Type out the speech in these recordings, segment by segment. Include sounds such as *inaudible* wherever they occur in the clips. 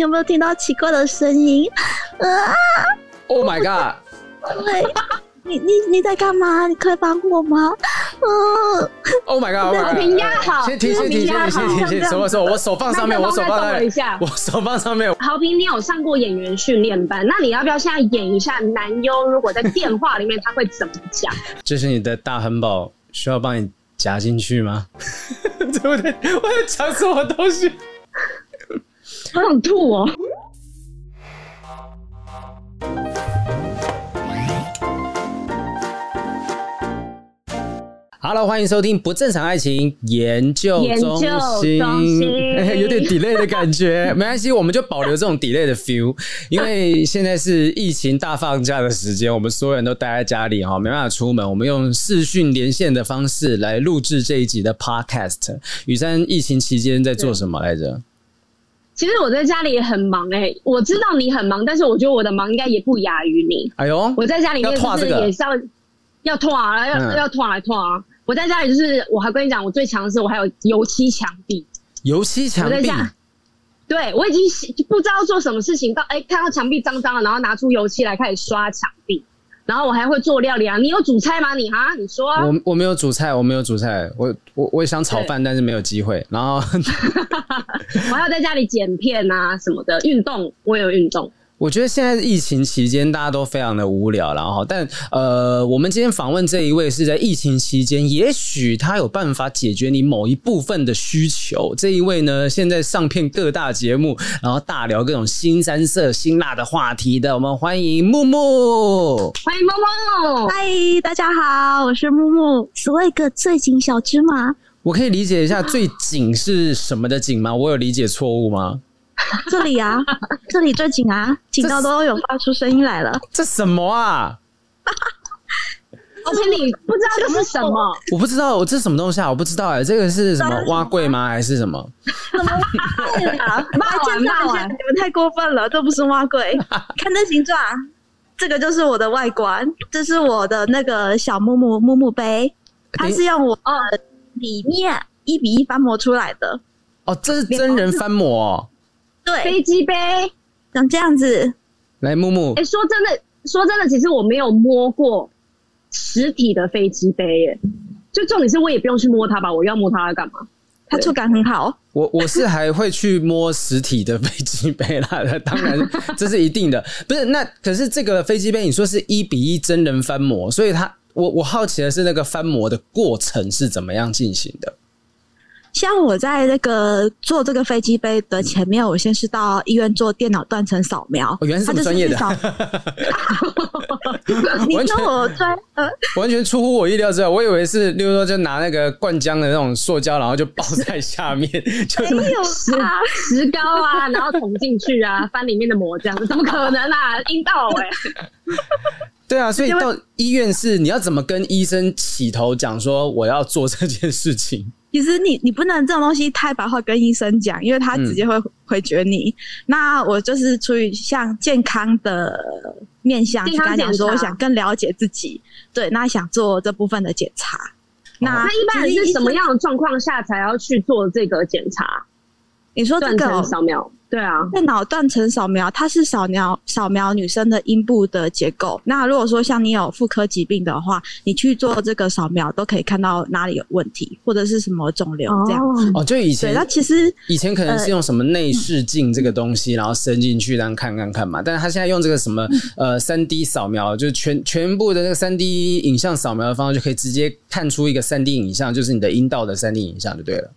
你有没有听到奇怪的声音？啊！Oh my god！对，你你你在干嘛？你可以帮我吗？嗯！Oh my god！和平压好，先停，先停，先停，先停，先停。什么时候？我手放上面，我手放上面。一下，我手放上面。豪平，你有上过演员训练班？那你要不要现在演一下男优？如果在电话里面，他会怎么讲？*laughs* 这是你的大亨堡，需要帮你夹进去吗？*laughs* 对不对？我在讲什么东西？好想吐哦！Hello，欢迎收听不正常爱情研究中心。*laughs* 有点 delay 的感觉，*laughs* 没关系，我们就保留这种 delay 的 feel。因为现在是疫情大放假的时间，我们所有人都待在家里哈，没办法出门。我们用视讯连线的方式来录制这一集的 podcast。雨珊，疫情期间在做什么来着？其实我在家里也很忙哎、欸，我知道你很忙，但是我觉得我的忙应该也不亚于你。哎呦，我在家里面就是也是要要拖啊，要要拖来拖啊。我在家里就是，我还跟你讲，我最强的是我还有油漆墙壁。油漆墙壁。对，我已经不知道做什么事情，到、欸、哎看到墙壁脏脏了，然后拿出油漆来开始刷墙壁。然后我还会做料理啊！你有煮菜吗？你哈，你说啊。我我没有煮菜，我没有煮菜。我我我也想炒饭，但是没有机会。然后 *laughs* 我还要在家里剪片啊什么的，运动我也有运动。我觉得现在疫情期间大家都非常的无聊，然后但呃，我们今天访问这一位是在疫情期间，也许他有办法解决你某一部分的需求。这一位呢，现在上片各大节目，然后大聊各种新三色、辛辣的话题的，我们欢迎木木，欢迎木木，嗨，大家好，我是木木，做一个最紧小芝麻。我可以理解一下最紧是什么的紧吗？我有理解错误吗？这里啊，这里最紧啊，紧到都有发出声音来了。这什么啊？*laughs* 而且你不知道这是什么？我不知道，我这是什么东西啊？我不知道哎、欸，这个是什么挖柜吗？还是什么？什么挖柜啊？来介绍一下，你们太过分了，这不是挖柜。*laughs* 看这形状，这个就是我的外观，这是我的那个小木木木木杯，它是用我里面一比一翻模出来的。哦，这是真人翻模哦。对，飞机杯长这样子。来，木木。哎、欸，说真的，说真的，其实我没有摸过实体的飞机杯耶。就重点是，我也不用去摸它吧？我要摸它来干嘛？它触感很好。我我是还会去摸实体的飞机杯啦，*laughs* 当然这是一定的。不是，那可是这个飞机杯，你说是一比一真人翻模，所以它，我我好奇的是，那个翻模的过程是怎么样进行的？像我在那个坐这个飞机杯的前面，我先是到医院做电脑断层扫描。哦，原来是这么专业的。*laughs* 你说我专呃，完全出乎我意料之外。我以为是，例如说就拿那个灌浆的那种塑胶，然后就包在下面，*laughs* 就没有石石膏啊，然后捅进去啊，翻里面的膜这样子，怎么可能啊？阴道哎。对啊，所以到医院是你要怎么跟医生起头讲说我要做这件事情？其实你你不能这种东西太白话跟医生讲，因为他直接会回绝你。嗯、那我就是出于像健康的面向去跟他讲说，我想更了解自己，对，那想做这部分的检查。哦、那那一般人是什么样的状况下才要去做这个检查？你说这个扫描？对啊，电脑断层扫描，它是扫描扫描女生的阴部的结构。那如果说像你有妇科疾病的话，你去做这个扫描都可以看到哪里有问题，或者是什么肿瘤这样子。哦，就以前，那其实以前可能是用什么内视镜这个东西，呃、然后伸进去让看看看嘛。但是他现在用这个什么呃三 D 扫描，就是全全部的那个三 D 影像扫描的方式，就可以直接看出一个三 D 影像，就是你的阴道的三 D 影像就对了。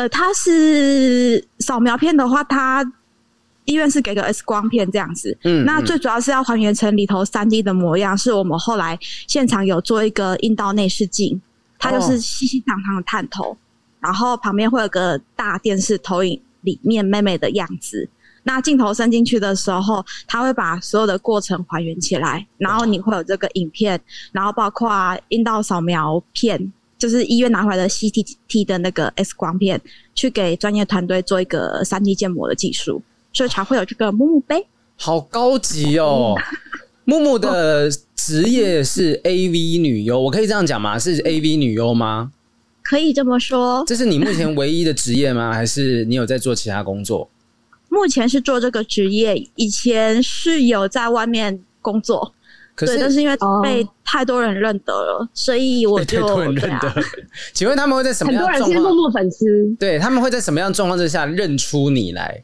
呃，它是扫描片的话，它医院是给个 X 光片这样子。嗯，那最主要是要还原成里头三 D 的模样，是我们后来现场有做一个阴道内视镜，它就是细细长长的探头，然后旁边会有个大电视投影里面妹妹的样子。那镜头伸进去的时候，它会把所有的过程还原起来，然后你会有这个影片，然后包括阴道扫描片。就是医院拿回来的 CTT 的那个 X 光片，去给专业团队做一个三 D 建模的技术，所以才会有这个木木杯。好高级哦！*laughs* 木木的职业是 AV 女优，我可以这样讲吗？是 AV 女优吗？可以这么说。这是你目前唯一的职业吗？*laughs* 还是你有在做其他工作？目前是做这个职业，以前是有在外面工作，可是对，但是因为被太多人认得了，哦、所以我就被太多人认得。啊、请问他们会在什么样？很多人是默默粉丝，对，他们会在什么样状况之下认出你来？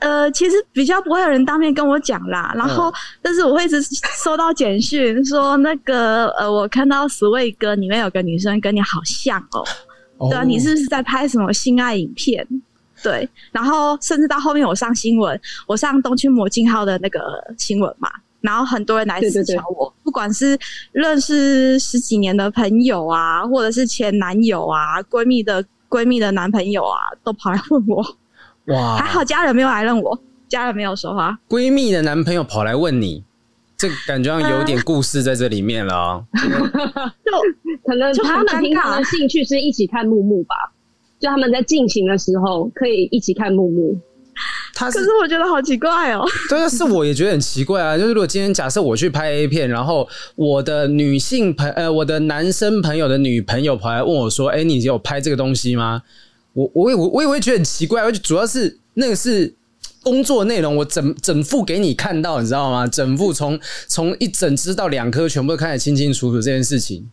呃，其实比较不会有人当面跟我讲啦，然后，嗯、但是我会一直收到简讯说，那个呃，我看到 Sway 哥里面有个女生跟你好像哦，哦。对啊，你是不是在拍什么性爱影片？对，然后甚至到后面我上新闻，我上东区魔镜号的那个新闻嘛，然后很多人来私敲我，对对对，不管是认识十几年的朋友啊，或者是前男友啊，闺蜜的闺蜜的男朋友啊，都跑来问我。哇，还好家人没有来认我，家人没有说话。闺蜜的男朋友跑来问你，这感觉上有点故事在这里面了，*laughs* 喔。就可能他们平常的兴趣是一起看木木吧，就他们在进行的时候可以一起看木木。他是可是我觉得好奇怪哦，喔。对啊，是我也觉得很奇怪啊。*laughs* 就是如果今天假设我去拍 A 片，然后我的女性朋呃，我的男生朋友的女朋友跑来问我说：“哎，欸，你有拍这个东西吗？”我我也我我也会觉得很奇怪，而且主要是那个是工作内容，我整整副给你看到，你知道吗？整副从从一整只到两颗，全部都看得清清楚楚。这件事情，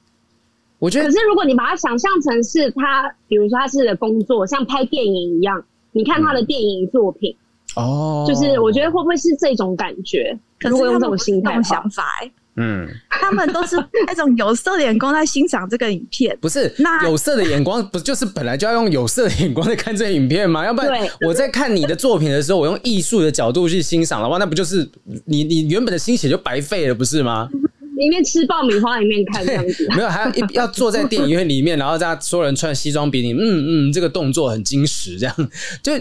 我觉得。可是如果你把它想象成是他，比如说他是工作，像拍电影一样，你看他的电影作品，哦、嗯，就是我觉得会不会是这种感觉？可是如果用这种心态、想法、欸。嗯，他们都是那种有色的眼光在欣赏这个影片，不是？那有色的眼光不就是本来就要用有色的眼光在看这个影片吗？*laughs* 要不然我在看你的作品的时候，我用艺术的角度去欣赏的话，那不就是你你原本的心血就白费了，不是吗？里面吃爆米花，里面看这样子，*laughs* 没有，还要要坐在电影院里面，然后大家所有人穿西装笔挺，嗯嗯，这个动作很精实，这样 *laughs* 就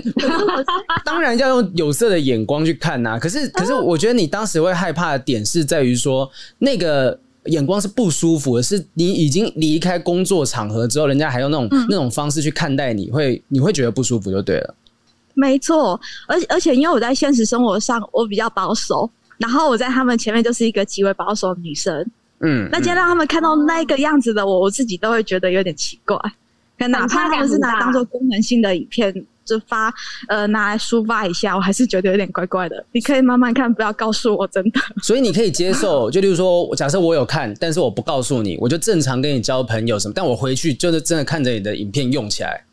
当然要用有色的眼光去看呐、啊。可是可是，我觉得你当时会害怕的点是在于说，那个眼光是不舒服的，是你已经离开工作场合之后，人家还用那种、嗯、那种方式去看待你，会你会觉得不舒服就对了。没错，而且而且，因为我在现实生活上我比较保守。然后我在他们前面就是一个极为保守的女生，嗯，那今天让他们看到那个样子的我，我自己都会觉得有点奇怪。可哪怕他们是拿当做功能性的影片就发，呃，拿来抒发一下，我还是觉得有点怪怪的。你可以慢慢看，不要告诉我，真的。所以你可以接受，就例如说，假设我有看，但是我不告诉你，我就正常跟你交朋友什么，但我回去就是真的看着你的影片用起来。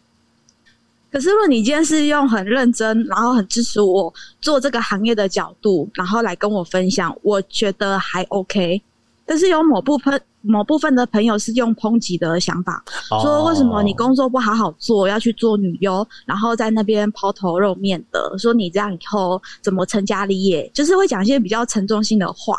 可是，如果你今天是用很认真，然后很支持我做这个行业的角度，然后来跟我分享，我觉得还 OK。但是有某部分某部分的朋友是用抨击的想法，说为什么你工作不好好做，要去做女优，然后在那边抛头露面的，说你这样以后怎么成家立业，就是会讲一些比较沉重性的话。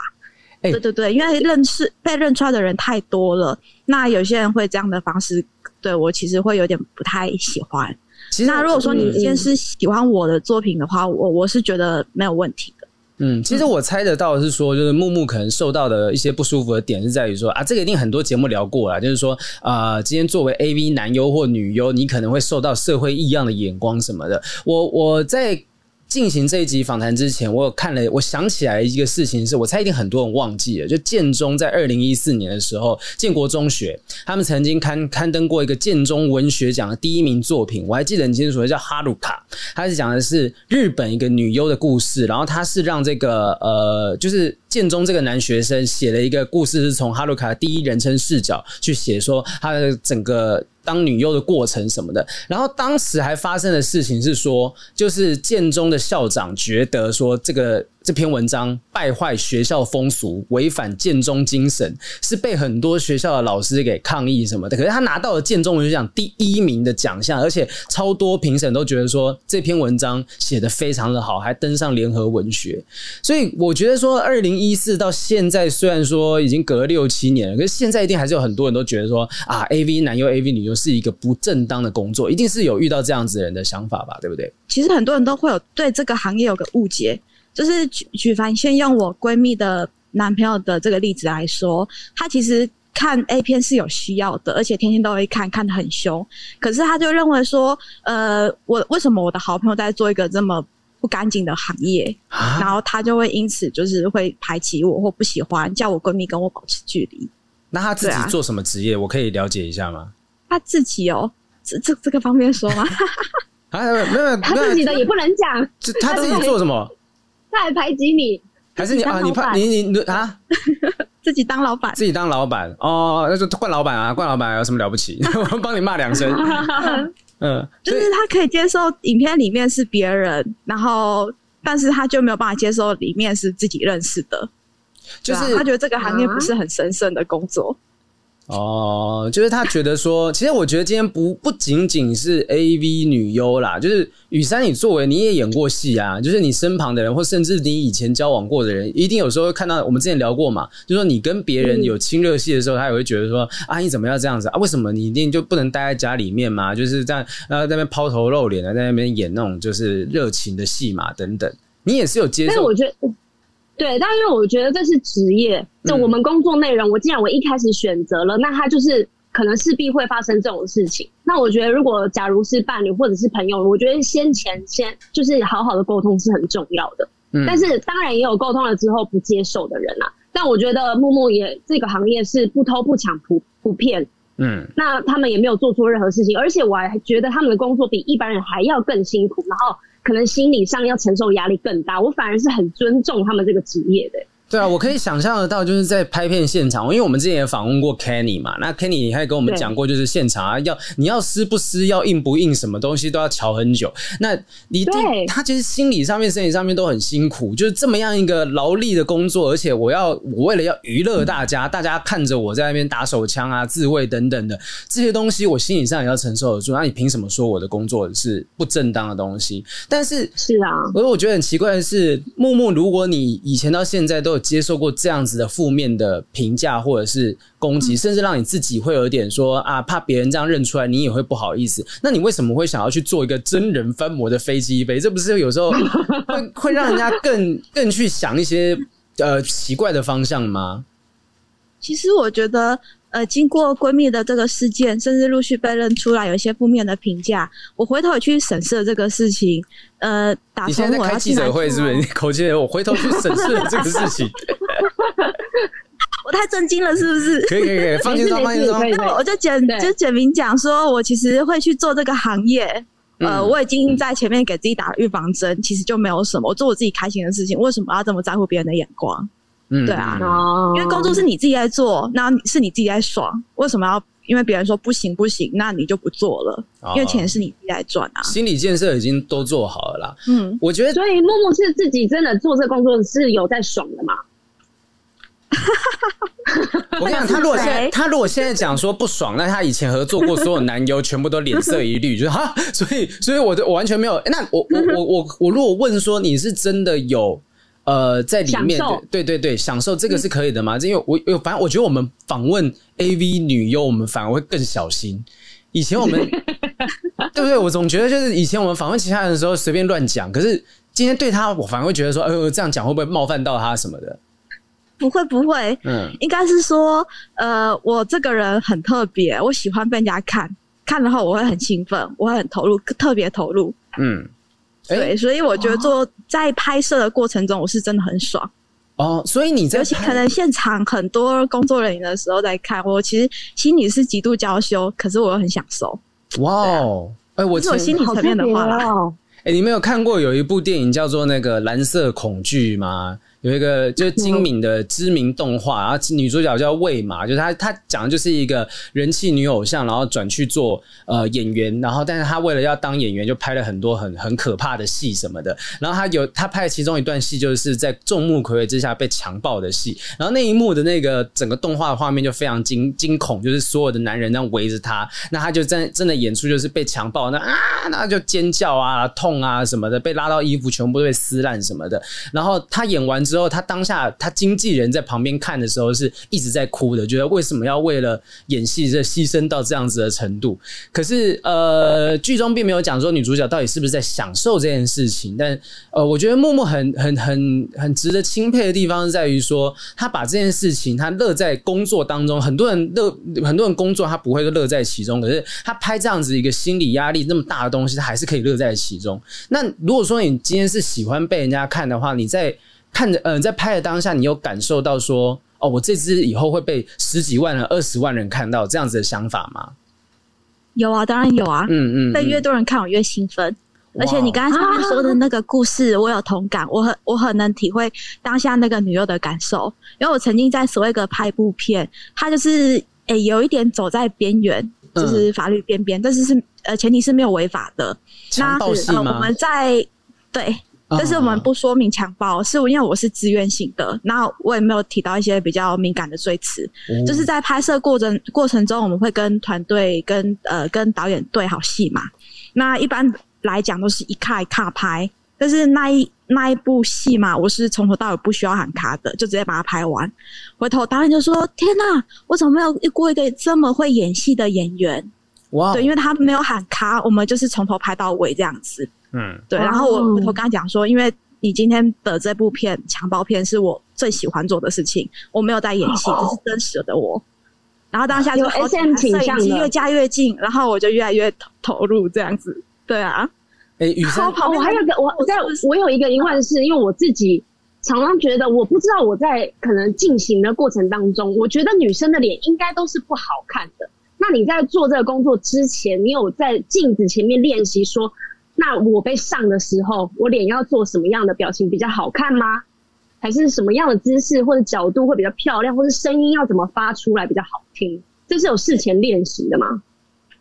欸、对对对，因为认识被认出来的人太多了，那有些人会这样的方式对我，其实会有点不太喜欢。其实那如果说你今天是喜欢我的作品的话，我我是觉得没有问题的。嗯，其实我猜得到的是说，就是木木可能受到的一些不舒服的点是在于说啊，这个一定很多节目聊过了，就是说啊、呃，今天作为 AV 男优或女优，你可能会受到社会异样的眼光什么的。我我在。进行这一集访谈之前，我有看了，我想起来一个事情，是我猜一定很多人忘记了。就建中在二零一四年的时候，建国中学他们曾经刊刊登过一个建中文学奖的第一名作品，我还记得很清楚，叫《哈鲁卡》，它是讲的是日本一个女优的故事，然后它是让这个呃，就是建中这个男学生写了一个故事，是从哈鲁卡第一人称视角去写，说他的整个。当女优的过程什么的，然后当时还发生的事情是说，就是建中的校长觉得说这个。这篇文章败坏学校风俗，违反建中精神，是被很多学校的老师给抗议什么的。可是他拿到了建中文学奖第一名的奖项，而且超多评审都觉得说这篇文章写得非常的好，还登上联合文学。所以我觉得说，二零一四到现在虽然说已经隔了六七年了，可是现在一定还是有很多人都觉得说啊，AV 男优、AV 女优是一个不正当的工作，一定是有遇到这样子人的想法吧？对不对？其实很多人都会有对这个行业有个误解。就是举举凡先用我闺蜜的男朋友的这个例子来说，他其实看 A 片是有需要的，而且天天都会看，看得很凶。可是他就认为说，呃，我为什么我的好朋友在做一个这么不干净的行业，啊、然后他就会因此就是会排挤我或不喜欢，叫我闺蜜跟我保持距离。那他自己做什么职业？啊、我可以了解一下吗？他自己哦，这这这个方便说吗？*laughs* 啊，没有，他自己的也不能讲，他自己做什么？他还排挤你，还是你啊？你怕你你啊？*laughs* 自己当老板，自己当老板哦，那就惯老板啊，惯老板有什么了不起？*laughs* 我们帮你骂两声。*laughs* 嗯，就是他可以接受影片里面是别人，然后但是他就没有办法接受里面是自己认识的，就是他觉得这个行业不是很神圣的工作。哦，就是他觉得说，其实我觉得今天不不仅仅是 AV 女优啦，就是雨珊，你作为你也演过戏啊，就是你身旁的人，或甚至你以前交往过的人，一定有时候会看到。我们之前聊过嘛，就说你跟别人有亲热戏的时候，他也会觉得说，啊，你怎么要这样子啊？为什么你一定就不能待在家里面嘛？就是这样，呃，在那边抛头露脸的，在那边演那种就是热情的戏嘛，等等。你也是有接受？对，但因为我觉得这是职业，就我们工作内容。我既然我一开始选择了，那他就是可能势必会发生这种事情。那我觉得，如果假如是伴侣或者是朋友，我觉得先前先就是好好的沟通是很重要的。嗯，但是当然也有沟通了之后不接受的人啊。但我觉得木木也这个行业是不偷不抢不不骗，嗯，那他们也没有做错任何事情，而且我还觉得他们的工作比一般人还要更辛苦，然后。可能心理上要承受压力更大，我反而是很尊重他们这个职业的。对啊，*laughs* 我可以想象得到，就是在拍片现场，因为我们之前也访问过 Kenny 嘛，那 Kenny 还跟我们讲过，就是现场啊，要你要撕不撕，要硬不硬，什么东西都要瞧很久。那你对他其实心理上面、身体上面都很辛苦，就是这么样一个劳力的工作，而且我要我为了要娱乐大家，嗯、大家看着我在那边打手枪啊、自慰等等的这些东西，我心理上也要承受得住。那你凭什么说我的工作是不正当的东西？但是是啊，而我觉得很奇怪的是，木木，如果你以前到现在都有接受过这样。子的负面的评价或者是攻击，甚至让你自己会有点说啊，怕别人这样认出来，你也会不好意思。那你为什么会想要去做一个真人翻模的飞机杯？这不是有时候会 *laughs* 会让人家更更去想一些呃奇怪的方向吗？其实我觉得，呃，经过闺蜜的这个事件，甚至陆续被认出来有一些负面的评价，我回头也去审视了这个事情。呃，打你现在在开记者会是不是？你口气，我回头去审视了这个事情。*laughs* 我太震惊了，是不是？可以可以可以，放心放心放心。那我就简就简明讲说，我其实会去做这个行业。呃，我已经在前面给自己打了预防针，其实就没有什么。我做我自己开心的事情，为什么要这么在乎别人的眼光？嗯，对啊，因为工作是你自己在做，那是你自己在爽，为什么要因为别人说不行不行，那你就不做了？因为钱是你自己在赚啊。心理建设已经都做好了啦。嗯，我觉得，所以木木是自己真的做这工作是有在爽的嘛？*laughs* 我跟你讲，他如果现在 *laughs* 他如果现在讲说不爽，那他以前合作过所有男优全部都脸色一绿，*laughs* 就是哈，所以所以我我完全没有。那我我我我我如果问说你是真的有呃在里面对对对享受这个是可以的吗？因为我我反正我觉得我们访问 AV 女优，我们反而会更小心。以前我们 *laughs* 对不对？我总觉得就是以前我们访问其他人的时候随便乱讲，可是今天对他，我反而会觉得说，哎呃，这样讲会不会冒犯到他什么的？不会不会，嗯，应该是说，呃，我这个人很特别，我喜欢被人家看，看的话我会很兴奋，我会很投入，特别投入，嗯，对，所以我觉得做在拍摄的过程中，我是真的很爽。哦，所以你在，尤其可能现场很多工作人员的时候在看，我其实心里是极度娇羞，可是我又很享受。哇哦，哎，我我心理层面的话啦，哎，你没有看过有一部电影叫做那个《蓝色恐惧》吗？有一个 *laughs* 就是精明的知名动画，然后女主角叫魏玛，就是她，她讲的就是一个人气女偶像，然后转去做呃演员，然后但是她为了要当演员，就拍了很多很很可怕的戏什么的。然后她有她拍的其中一段戏，就是在众目睽睽之下被强暴的戏。然后那一幕的那个整个动画的画面就非常惊惊恐，就是所有的男人那样围着她，那她就真真的演出就是被强暴，那啊那就尖叫啊痛啊什么的，被拉到衣服全部都被撕烂什么的。然后她演完之之后，他当下他经纪人在旁边看的时候是一直在哭的，觉得为什么要为了演戏这牺牲到这样子的程度？可是呃，剧中并没有讲说女主角到底是不是在享受这件事情。但呃，我觉得木木很很很很值得钦佩的地方是在于说，他把这件事情他乐在工作当中。很多人乐很多人工作他不会乐在其中，可是他拍这样子一个心理压力那么大的东西，他还是可以乐在其中。那如果说你今天是喜欢被人家看的话，你在看着，嗯、呃，在拍的当下，你有感受到说，哦，我这支以后会被十几万人、二十万人看到这样子的想法吗？有啊，当然有啊。嗯嗯，被越多人看，我越兴奋。而且你刚才上面说的那个故事，我有同感，我很我很能体会当下那个女优的感受，因为我曾经在所谓的拍部片，它就是诶、欸、有一点走在边缘，就是法律边边，但是是呃前提是没有违法的。强暴戏吗？呃，我们在对，但是我们不说明强暴，是因为我是自愿性的，那我也没有提到一些比较敏感的罪词，就是在拍摄过程过程中，我们会跟团队跟呃跟导演对好戏嘛，那一般。来讲都是一卡一卡拍，但是那一那一部戏嘛，我是从头到尾不需要喊卡的，就直接把它拍完。回头导演就说：“天哪，我怎么没有遇过一个这么会演戏的演员？”哇对，因为他没有喊卡，我们就是从头拍到尾这样子。嗯，对。然后我回头跟他讲说：“因为你今天的这部片强暴片是我最喜欢做的事情，我没有在演戏，这是真实的我。”然后当下就 SM 倾向越加越近，然后我就越来越投投入这样子。对啊，哎、欸，雨山，我还有个我我在我有一个疑问是，因为我自己常常觉得，我不知道我在可能进行的过程当中，我觉得女生的脸应该都是不好看的。那你在做这个工作之前，你有在镜子前面练习说，那我被上的时候，我脸要做什么样的表情比较好看吗？还是什么样的姿势或者角度会比较漂亮，或者声音要怎么发出来比较好听？这是有事前练习的吗？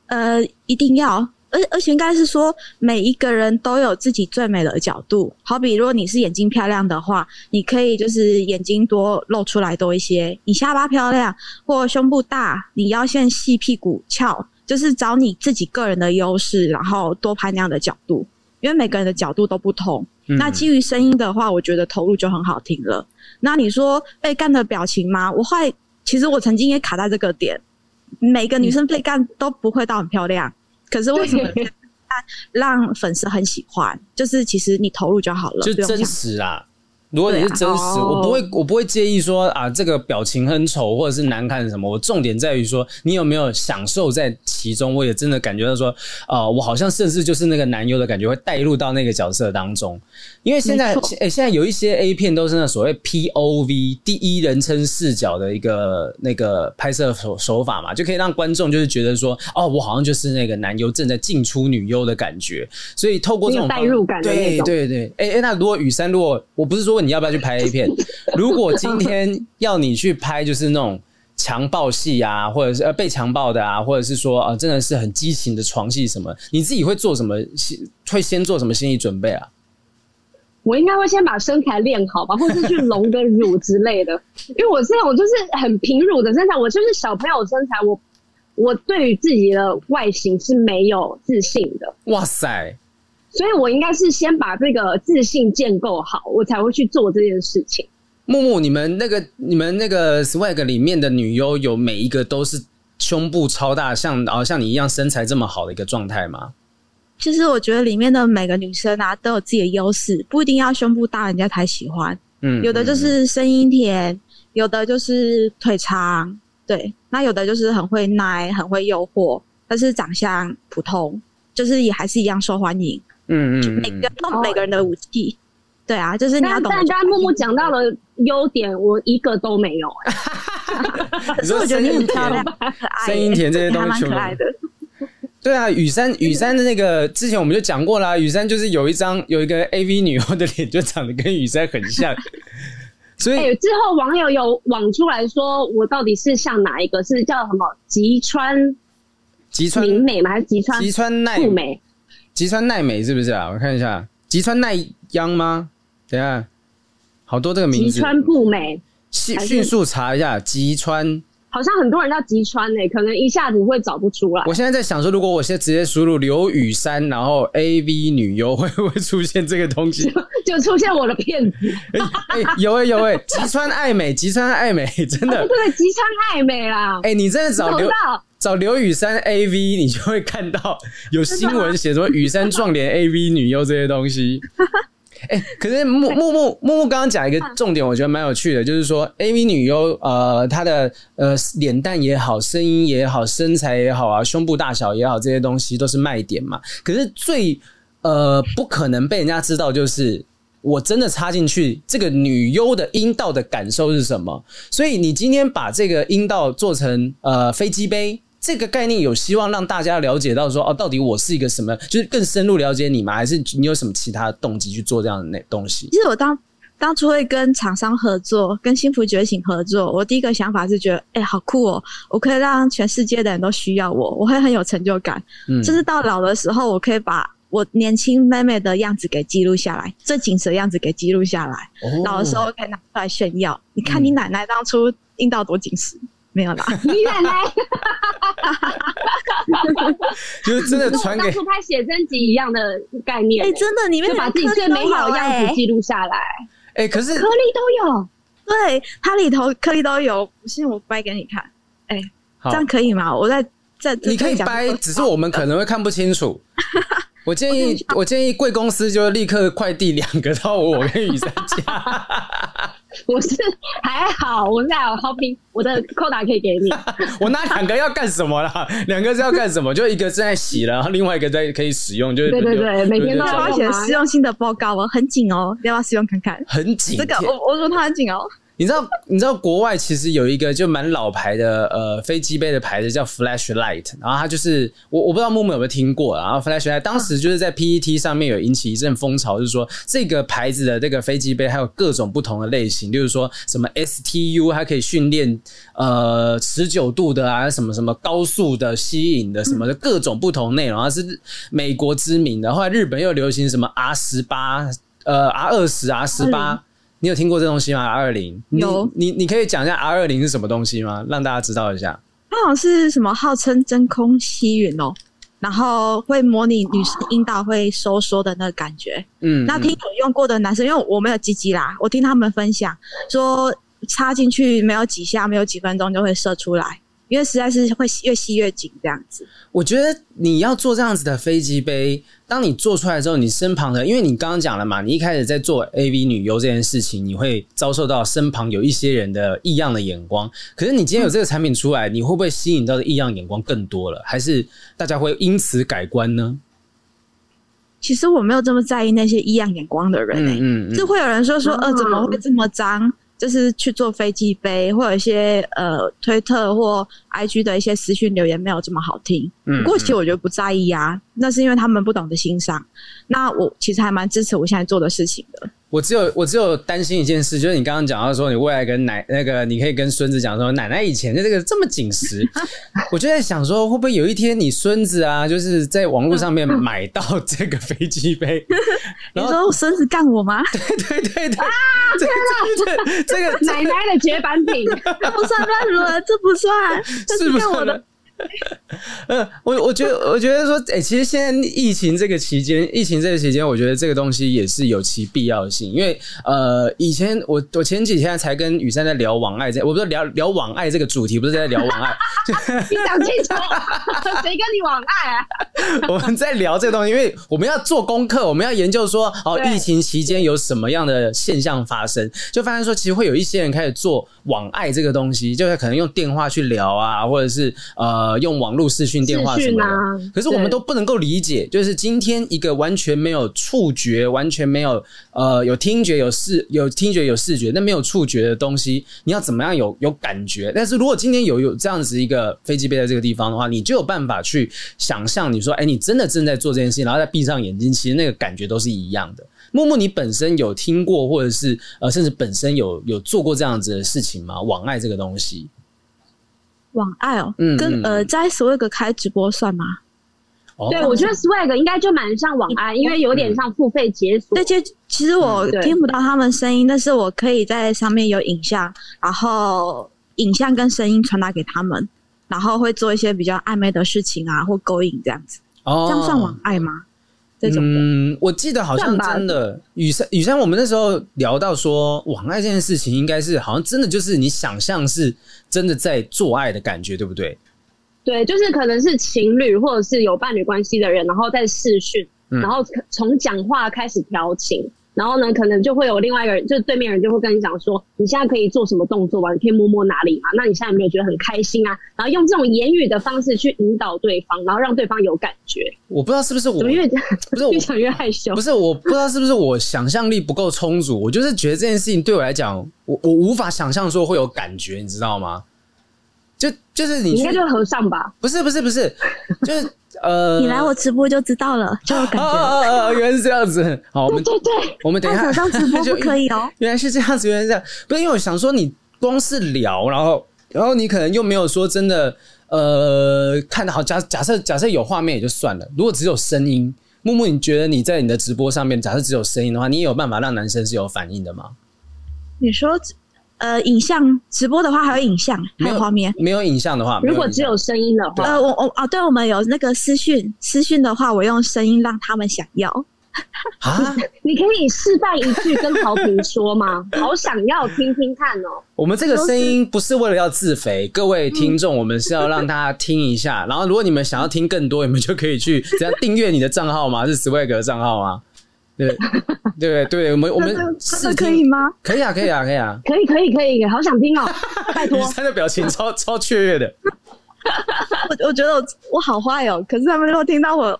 呃，一定要。而而且应该是说，每一个人都有自己最美的角度。好比如果你是眼睛漂亮的话，你可以就是眼睛多露出来多一些；你下巴漂亮或胸部大，你腰线细，屁股翘，就是找你自己个人的优势，然后多拍那样的角度。因为每个人的角度都不同。嗯、那基于声音的话，我觉得投入就很好听了。那你说被干的表情吗？我会，其实我曾经也卡在这个点。每个女生被干都不会到很漂亮。可是为什么让粉丝很喜欢？就是其实你投入就好了，就真实啊。如果你是真实，啊、我不会，我不会介意说啊，这个表情很丑或者是难看什么。我重点在于说，你有没有享受在其中？我也真的感觉到说，啊、呃，我好像甚至就是那个男优的感觉，会带入到那个角色当中。因为现在，诶、欸，现在有一些 A 片都是那所谓 POV 第一人称视角的一个那个拍摄手手法嘛，就可以让观众就是觉得说，哦，我好像就是那个男优正在进出女优的感觉。所以透过这种代入感，对对对，哎、欸欸，那如果雨珊，如果我不是说。你要不要去拍 A 片？*laughs* 如果今天要你去拍，就是那种强暴戏啊，或者是呃被强暴的啊，或者是说啊、呃，真的是很激情的床戏什么，你自己会做什么？会先做什么心理准备啊？我应该会先把身材练好吧，或者是去隆个乳之类的。*laughs* 因为我这种就是很平乳的身材，我就是小朋友身材，我我对于自己的外形是没有自信的。哇塞！所以我应该是先把这个自信建构好，我才会去做这件事情。木木，你们那个你们那个 swag 里面的女优，有每一个都是胸部超大，像然后像你一样身材这么好的一个状态吗？其实我觉得里面的每个女生啊，都有自己的优势，不一定要胸部大人家才喜欢。嗯，有的就是声音甜，有的就是腿长，对，那有的就是很会耐，很会诱惑，但是长相普通，就是也还是一样受欢迎。嗯嗯，每个都每个人的武器，对啊，就是你要懂。但刚刚木木讲到了优点，我一个都没有。*laughs* 可是我觉得你很漂亮，声音甜这些东西蛮可爱的。对啊，雨山雨山的那个之前我们就讲过啦，雨山就是有一张有一个 AV 女优的脸，就长得跟雨山很像。*laughs* 所以之后网友有网出来说，我到底是像哪一个？是叫什么吉川吉川明美吗？还是吉川吉川奈美？吉川奈美是不是啊？我看一下，吉川奈央吗？等一下，好多这个名字。吉川不美，迅迅速查一下吉川。好像很多人叫吉川诶、欸，可能一下子会找不出来。我现在在想说，如果我现在直接输入刘雨珊，然后 AV 女优，会不会出现这个东西？就，就出现我的片子。*laughs* 哎、欸欸，有哎、欸、有哎、欸、吉川爱美，吉川爱美，真的。对对，吉川爱美啦。哎、欸，你真的找刘找刘雨珊 AV，你就会看到有新闻写什么雨珊撞脸 AV 女优这些东西。*laughs* 哎、欸，可是木木木木木刚刚讲一个重点，我觉得蛮有趣的，就是说 AV 女优呃，她的呃脸蛋也好，声音也好，身材也好啊，胸部大小也好，这些东西都是卖点嘛。可是最呃不可能被人家知道，就是我真的插进去这个女优的阴道的感受是什么。所以你今天把这个阴道做成呃飞机杯。这个概念有希望让大家了解到说哦，到底我是一个什么，就是更深入了解你吗？还是你有什么其他的动机去做这样的那东西？其实我当当初会跟厂商合作，跟幸福觉醒合作，我第一个想法是觉得，哎、欸，好酷哦！我可以让全世界的人都需要我，我会很有成就感。嗯，就是到老的时候，我可以把我年轻妹妹的样子给记录下来，最紧实的样子给记录下来。哦、老的时候可以拿出来炫耀。你看你奶奶当初阴道多紧实。嗯没有啦，*laughs* 你奶奶，*laughs* 就是真的传给当初拍写真集一样的概念。哎、欸，真的，你们把自己最美好的样子记录下来。哎、欸，可是颗粒都有，对，它里头颗粒都有。不信我掰给你看。哎、欸，这样可以吗？我在在，你可以掰，只是我们可能会看不清楚。*laughs* 我建议，我建议贵公司就立刻快递两个到我跟雨珊家。*laughs* 我是还好，我在好评，我的扣打可以给你。*laughs* 我拿两个要干什么啦？*laughs* 两个是要干什么？就一个正在洗了，然后另外一个在可以使用，就是对对对，每天都要写实用性的报告哦，很紧哦，要不要试用看看？很紧，这个我我说它很紧哦。你知道，你知道国外其实有一个就蛮老牌的呃飞机杯的牌子叫 Flashlight，然后它就是我我不知道木木有没有听过，然后 Flashlight 当时就是在 PET 上面有引起一阵风潮，就是说这个牌子的这个飞机杯还有各种不同的类型，就是说什么 STU 它可以训练呃持久度的啊，什么什么高速的吸引的什么的各种不同内容，它是美国知名的，后来日本又流行什么 R 十八呃 R 二十 R 十八。你有听过这东西吗？R 二零有，你你可以讲一下 R 二零是什么东西吗？让大家知道一下。它好像是什么号称真空吸吮哦，然后会模拟女生阴道会收缩的那个感觉。嗯，那听有用过的男生，因为我没有鸡鸡啦，我听他们分享说插进去没有几下，没有几分钟就会射出来。因为实在是会越吸越紧这样子。我觉得你要做这样子的飞机杯，当你做出来之后，你身旁的，因为你刚刚讲了嘛，你一开始在做 AV 女优这件事情，你会遭受到身旁有一些人的异样的眼光。可是你今天有这个产品出来，嗯、你会不会吸引到的异样眼光更多了？还是大家会因此改观呢？其实我没有这么在意那些异样眼光的人、欸，嗯，嗯，就会有人说说，呃，怎么会这么脏？就是去做飞机飞，或有一些呃推特或 IG 的一些私讯留言没有这么好听。嗯，不过其实我觉得不在意啊，那是因为他们不懂得欣赏。那我其实还蛮支持我现在做的事情的。我只有我只有担心一件事，就是你刚刚讲到说，你未来跟奶那个，你可以跟孙子讲说，奶奶以前的这个这么紧实，*laughs* 我就在想说，会不会有一天你孙子啊，就是在网络上面买到这个飞机杯，*laughs* 然后你说我孙子干我吗？*laughs* 对对对对啊！天哪，这个奶奶的绝版品，这不算乱伦，这不算，这是干我的。*laughs* 嗯，我我觉得，我觉得说，哎、欸，其实现在疫情这个期间，疫情这个期间，我觉得这个东西也是有其必要性。因为呃，以前我我前几天才跟雨珊在聊网爱，这我不是聊聊网爱这个主题，不是在聊网爱。*laughs* 你讲清楚，谁跟你网爱啊？*laughs* 我们在聊这个东西，因为我们要做功课，我们要研究说，哦，疫情期间有什么样的现象发生，就发现说，其实会有一些人开始做网爱这个东西，就是可能用电话去聊啊，或者是呃。用网络视讯电话什么的，啊、可是我们都不能够理解，就是今天一个完全没有触觉、完全没有呃有听觉、有视有听觉、有视觉，但没有触觉的东西，你要怎么样有有感觉？但是如果今天有有这样子一个飞机杯在这个地方的话，你就有办法去想象，你说，哎，你真的正在做这件事情，然后再闭上眼睛，其实那个感觉都是一样的。木木，你本身有听过，或者是呃，甚至本身有有做过这样子的事情吗？网爱这个东西。网爱哦，嗯，跟呃在 Swag 开直播算吗？哦、对，我觉得 Swag 应该就蛮像网爱，因为有点像付费解锁。对，其实其实我听不到他们声音，但是我可以在上面有影像，然后影像跟声音传达给他们，然后会做一些比较暧昧的事情啊，或勾引这样子。哦，这样算网爱吗？嗯，我记得好像真的雨珊雨珊，我们那时候聊到说网爱这件事情，应该是好像真的就是你想象是真的在做爱的感觉，对不对？对，就是可能是情侣或者是有伴侣关系的人，然后在试训，然后从讲话开始调情。嗯然后呢，可能就会有另外一个人，就是对面人就会跟你讲说，你现在可以做什么动作吗？你可以摸摸哪里嘛？那你现在有没有觉得很开心啊？然后用这种言语的方式去引导对方，然后让对方有感觉。我不知道是不是我，越不是我越讲越害羞。不是，我不知道是不是我想象力不够充足。我就是觉得这件事情对我来讲，我我无法想象说会有感觉，你知道吗？就就是你应该就是和尚吧？不是不是不是，就是呃，*laughs* 你来我直播就知道了，就有感觉。哦哦，原来是这样子。好，我们对对，我们等一下上直播 *laughs* 不可以哦。原来是这样子，原来是这样。不是因为我想说，你光是聊，然后然后你可能又没有说真的，呃，看的好。假假设假设有画面也就算了，如果只有声音，木木，你觉得你在你的直播上面，假设只有声音的话，你也有办法让男生是有反应的吗？你说。呃，影像直播的话还有影像，还有画面。没有影像的话，如果只有声音的话，呃，我我哦，对，我们有那个私讯，私讯的话，我用声音让他们想要。啊，*laughs* 你可以示范一句跟豪平说吗？*laughs* 好想要听听看哦。我们这个声音不是为了要自肥，各位听众，我们是要让大家听一下。然后，如果你们想要听更多，你们就可以去这样订阅你的账号吗？是 Swag 的账号吗？*laughs* 对对对，我们我们是可以吗？可以啊，可以啊，可以啊，可以可以可以，好想听哦！*laughs* 拜托，雨珊的表情超超雀跃的。*laughs* 我我觉得我我好坏哦，可是他们如果听到我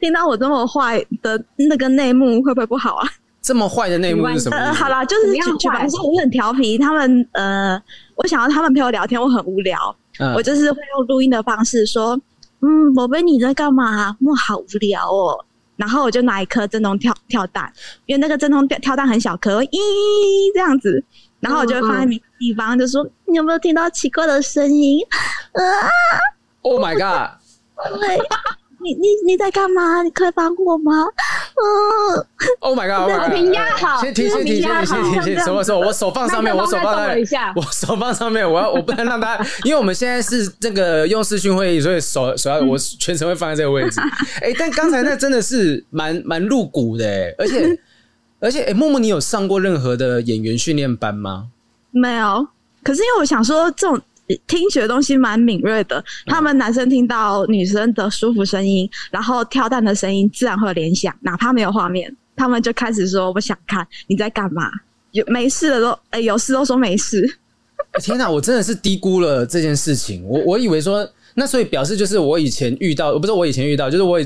听到我这么坏的那个内幕，会不会不好啊？这么坏的内幕是什么？呃，好啦，就是举凡说我很调皮，他们呃，我想要他们陪我聊天，我很无聊，嗯、我就是会用录音的方式说，嗯，宝贝你在干嘛？我好无聊哦。然后我就拿一颗震动跳跳蛋，因为那个震动跳跳蛋很小颗，咦这样子，然后我就放在明地方，就说你有没有听到奇怪的声音？啊！Oh my god！对。你你你在干嘛？你可以帮我吗？嗯，Oh my god！我评压好，先停，先停，先停，先停。什么时候？我手放上面，我手放上面，*laughs* 我手放上面，我要我不能让他，因为我们现在是这个用视讯会议，所以手手要我全程会放在这个位置。哎，但刚才那真的是蛮蛮露骨的，哎，而且 *laughs* 而且，哎，默默，你有上过任何的演员训练班吗？没有。可是因为我想说这种。听觉的东西蛮敏锐的，他们男生听到女生的舒服声音，然后跳蛋的声音，自然会有联想，哪怕没有画面，他们就开始说：“我想看你在干嘛。”有没事的都哎、欸，有事都说没事。天哪，我真的是低估了这件事情。我我以为说。那所以表示就是我以前遇到，不是我以前遇到，就是我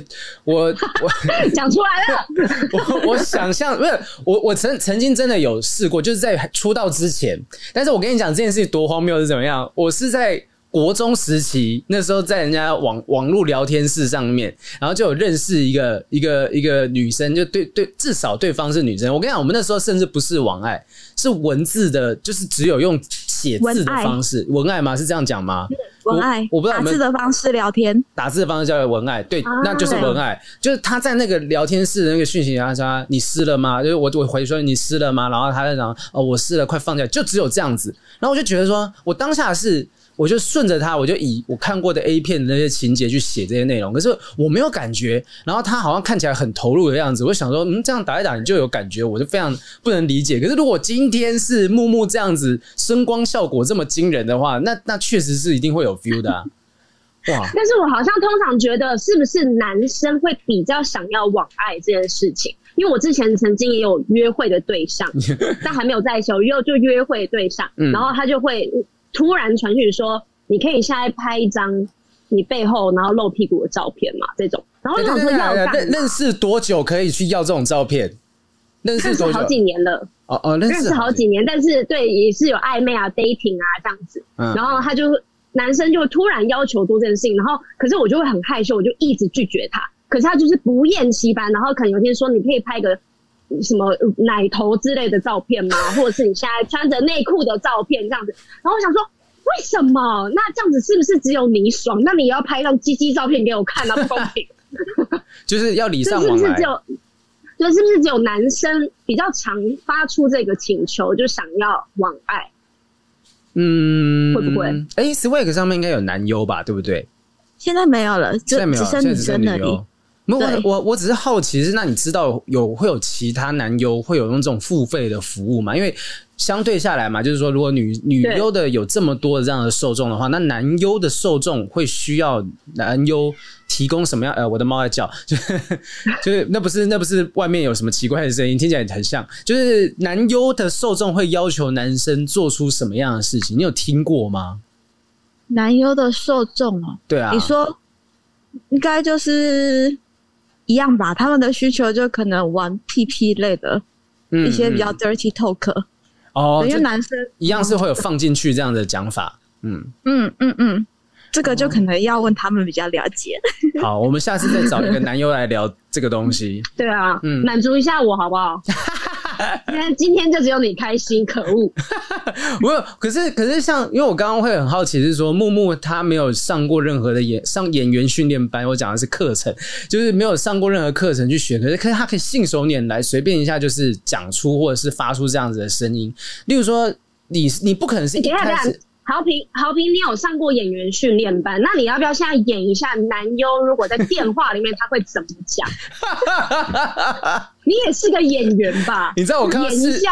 我我 *laughs* 讲出来了。*laughs* 我我想象不是我我曾曾经真的有试过，就是在出道之前。但是我跟你讲这件事情多荒谬是怎么样？我是在国中时期，那时候在人家网网络聊天室上面，然后就有认识一个一个一个女生，就对对，至少对方是女生。我跟你讲，我们那时候甚至不是网爱，是文字的，就是只有用写字的方式文爱，吗？是这样讲吗？文爱我，我不知道打字的方式聊天，打字的方式叫文爱，对，那就是文爱，就是他在那个聊天室的那个讯息他说你湿了吗？就是我我回说你湿了吗？然后他在讲哦我湿了，快放下，就只有这样子。然后我就觉得说我当下是。我就顺着他，我就以我看过的 A 片的那些情节去写这些内容，可是我没有感觉。然后他好像看起来很投入的样子，我想说，嗯，这样打一打你就有感觉，我就非常不能理解。可是如果今天是木木这样子，声光效果这么惊人的话，那那确实是一定会有 feel 的啊。*laughs* 哇！但是我好像通常觉得，是不是男生会比较想要网爱这件事情？因为我之前曾经也有约会的对象，*laughs* 但还没有在一起，又就约会对象，然后他就会。突然传讯说：“你可以现在拍一张你背后然后露屁股的照片嘛？”这种，然后我想说要？认识多久可以去要这种照片？认识多久？好几年了。哦哦，认识好几年，但是对也是有暧昧啊，dating 啊这样子。然后他就男生就突然要求做这件事情，然后可是我就会很害羞，我就一直拒绝他。可是他就是不厌其烦，然后可能有一天说：“你可以拍个什么奶头之类的照片吗？*laughs* 或者是你现在穿着内裤的照片这样子？”然后我想说。为什么？那这样子是不是只有你爽？那你也要拍一张鸡鸡照片给我看啊？不公平！*laughs* 就是要礼尚往来。*laughs* 是不是只有？就是不是只有男生比较常发出这个请求，就想要网爱？嗯，会不会？哎、欸、Swag 上面应该有男优吧？对不对？现在没有了，就只剩女生而已。我我我只是好奇是，那你知道有会有其他男优会有用这种付费的服务吗？因为相对下来嘛，就是说，如果女女优的有这么多的这样的受众的话，那男优的受众会需要男优提供什么样？呃，我的猫在叫，就 *laughs* 就是那不是那不是外面有什么奇怪的声音，听起来很像。就是男优的受众会要求男生做出什么样的事情？你有听过吗？男优的受众啊，对啊，你说应该就是。一样吧，他们的需求就可能玩屁屁类的，一些比较 dirty talk 哦，因为男生一样是会有放进去这样的讲法。嗯嗯嗯嗯，这个就可能要问他们比较了解。*laughs* 好，我们下次再找一个男优来聊这个东西。*laughs* 对啊，嗯，满足一下我好不好？*laughs* *laughs* 今天就只有你开心，可恶！*laughs* 没有，可是可是像，因为我刚刚会很好奇，是说木木他没有上过任何的演上演员训练班，我讲的是课程，就是没有上过任何课程去学，可是可是他可以信手拈来，随便一下就是讲出或者是发出这样子的声音。例如说，你你不可能是一开始。豪平，豪平，你有上过演员训练班？那你要不要现在演一下男优？如果在电话里面他会怎么讲？*laughs* 你也是个演员吧？你知道我看到演一下，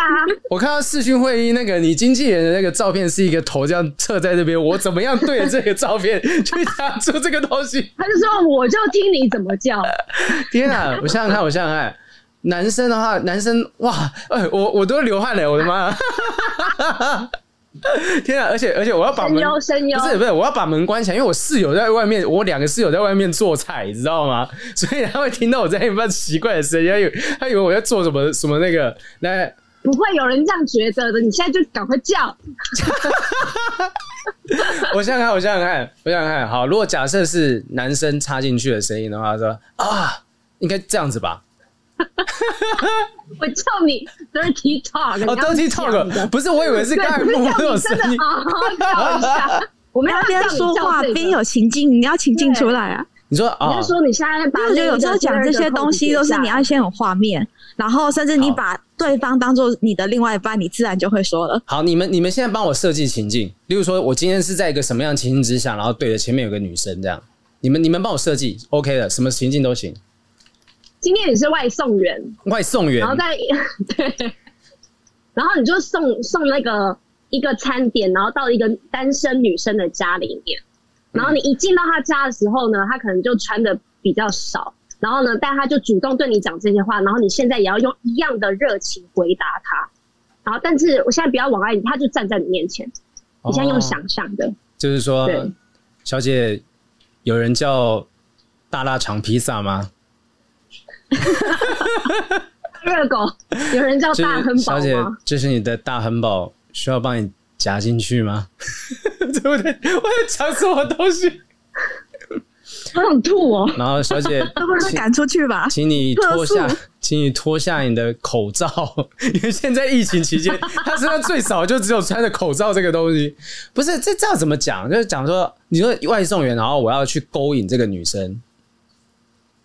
我看到视讯会议那个你经纪人的那个照片是一个头这样侧在这边，我怎么样对着这个照片去讲出这个东西？*laughs* 他就说我就听你怎么叫。*laughs* 天啊！我想想看，我想想看，男生的话，男生哇，哎，我我都流汗了，我的妈！*laughs* 天啊！而且而且我要把门不是不是，我要把门关起来，因为我室友在外面，我两个室友在外面做菜，你知道吗？*laughs* 所以他会听到我在那边奇怪的声音，他以为他以为我在做什么什么那个那不会有人这样觉得的。你现在就赶快叫！*laughs* 我想想看，我想想看，我想想看。好，如果假设是男生插进去的声音的话，说啊，应该这样子吧。*laughs* 我叫你 dirty talk 哦，dirty talk 不是，我以为是刚才木木那种声音。*laughs* *laughs* 我们要边说话边有情境，你要情境出来啊！你说，你就说你现在把，我觉得有时候讲这些东西都是你要先有画面，然后甚至你把对方当做你的另外一半，你自然就会说了。好，你们你们现在帮我设计情境，例如说我今天是在一个什么样的情境之下，然后对着前面有个女生这样，你们你们帮我设计 OK 的，什么情境都行。今天你是外送员，外送员，然后在 *laughs* 对，然后你就送送那个一个餐点，然后到一个单身女生的家里面，然后你一进到她家的时候呢，她可能就穿的比较少，然后呢，但她就主动对你讲这些话，然后你现在也要用一样的热情回答她，然后但是我现在不要往外，她就站在你面前，你现在用想象的，就是说，小姐，有人叫大腊肠披萨吗？*laughs* 热狗，有人叫大亨堡吗？小姐，这是你的大亨堡，需要帮你夹进去吗？*laughs* 对不对？我在讲什么东西？好想吐哦！然后，小姐，*laughs* 都不是赶出去吧？请你脱下，请你脱下你的口罩，因为现在疫情期间，他身上最少就只有穿着口罩这个东西。不是，这这样怎么讲？就是讲说，你说外送员，然后我要去勾引这个女生。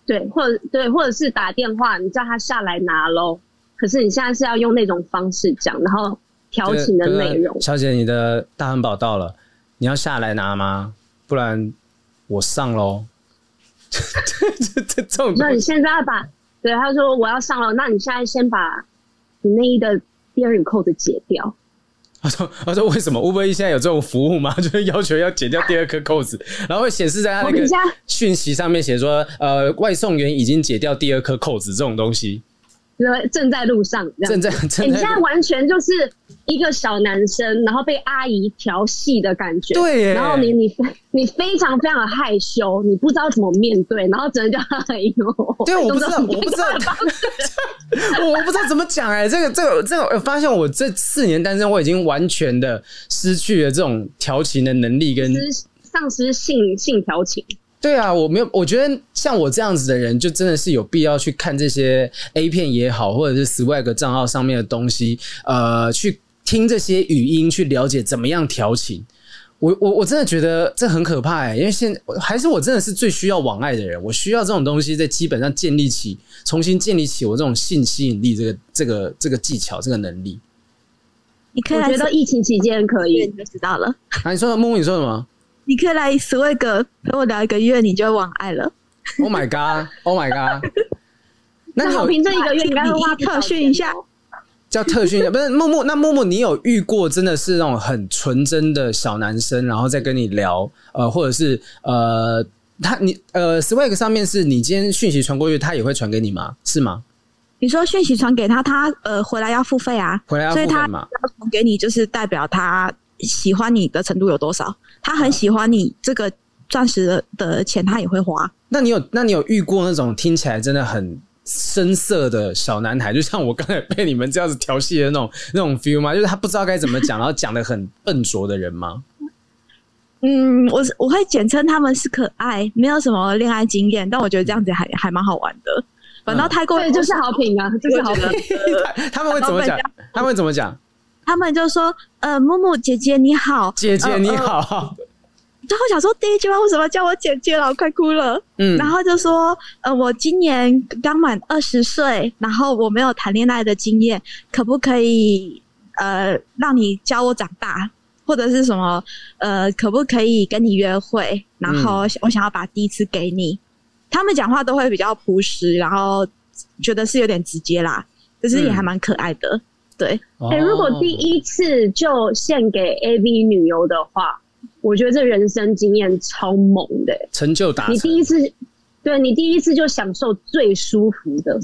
对，或者对，或者是打电话，你叫他下来拿喽。可是你现在是要用那种方式讲，然后调情的内容。小姐，你的大汉堡到了，你要下来拿吗？不然我上喽。*laughs* 这这这种，那你现在要把对他说我要上了，那你现在先把你内衣的第二个扣子解掉。他说：“他说为什么 Uber Eats 现在有这种服务吗？*laughs* 就是要求要解掉第二颗扣子，然后会显示在他那个讯息上面写说，呃，外送员已经解掉第二颗扣子这种东西。”正在路上，正在正在、欸。你现在完全就是一个小男生，然后被阿姨调戏的感觉。对，然后你你你非常非常的害羞，你不知道怎么面对，然后只能叫哎呦。对，我不知道，我不知道，*laughs* 我不知道怎么讲哎、欸。这个这个这个，我发现我这四年单身，我已经完全的失去了这种调情的能力，跟丧失性性调情。对啊，我没有，我觉得像我这样子的人，就真的是有必要去看这些 A 片也好，或者是 Swag 账号上面的东西，呃，去听这些语音，去了解怎么样调情。我我我真的觉得这很可怕哎，因为现还是我真的是最需要网爱的人，我需要这种东西在基本上建立起，重新建立起我这种性吸引力，这个这个这个技巧，这个能力。你可以我觉得疫情期间可以，你就知道了。啊，你说木木，你说什么？你可以来 Swag 陪我聊一个月，你就网爱了。Oh my god！Oh my god！那好评这一个月你该会挖特训一下，叫特训一下。不是木木，那木木，你有遇过真的是那种很纯真的小男生，然后再跟你聊，呃，或者是呃，他你呃，Swag 上面是你今天讯息传过去，他也会传给你吗？是吗？你说讯息传给他，他呃回来要付费啊，回来要付费嘛，所以他要传给你，就是代表他。喜欢你的程度有多少？他很喜欢你这个钻石的的钱，他也会花。那你有那你有遇过那种听起来真的很深色的小男孩，*laughs* 就像我刚才被你们这样子调戏的那种那种 feel 吗？就是他不知道该怎么讲，然后讲的很笨拙的人吗？嗯，我我会简称他们是可爱，没有什么恋爱经验，但我觉得这样子还还蛮好玩的。反倒太过，对，就是好评啊，就是好评。*laughs* 他们会怎么讲？他们会怎么讲？*laughs* 他们就说：“呃，木木姐姐你好，姐姐你好。”然后想说第一句话为什么叫我姐姐了？我快哭了。嗯，然后就说：“呃，我今年刚满二十岁，然后我没有谈恋爱的经验，可不可以呃让你教我长大，或者是什么呃可不可以跟你约会？然后我想要把第一次给你。”他们讲话都会比较朴实，然后觉得是有点直接啦，可是也还蛮可爱的。嗯、对，哎、欸，如果第一次就献给 AV 女优的话，我觉得这人生经验超猛的，成就达成。你第一次，对你第一次就享受最舒服的，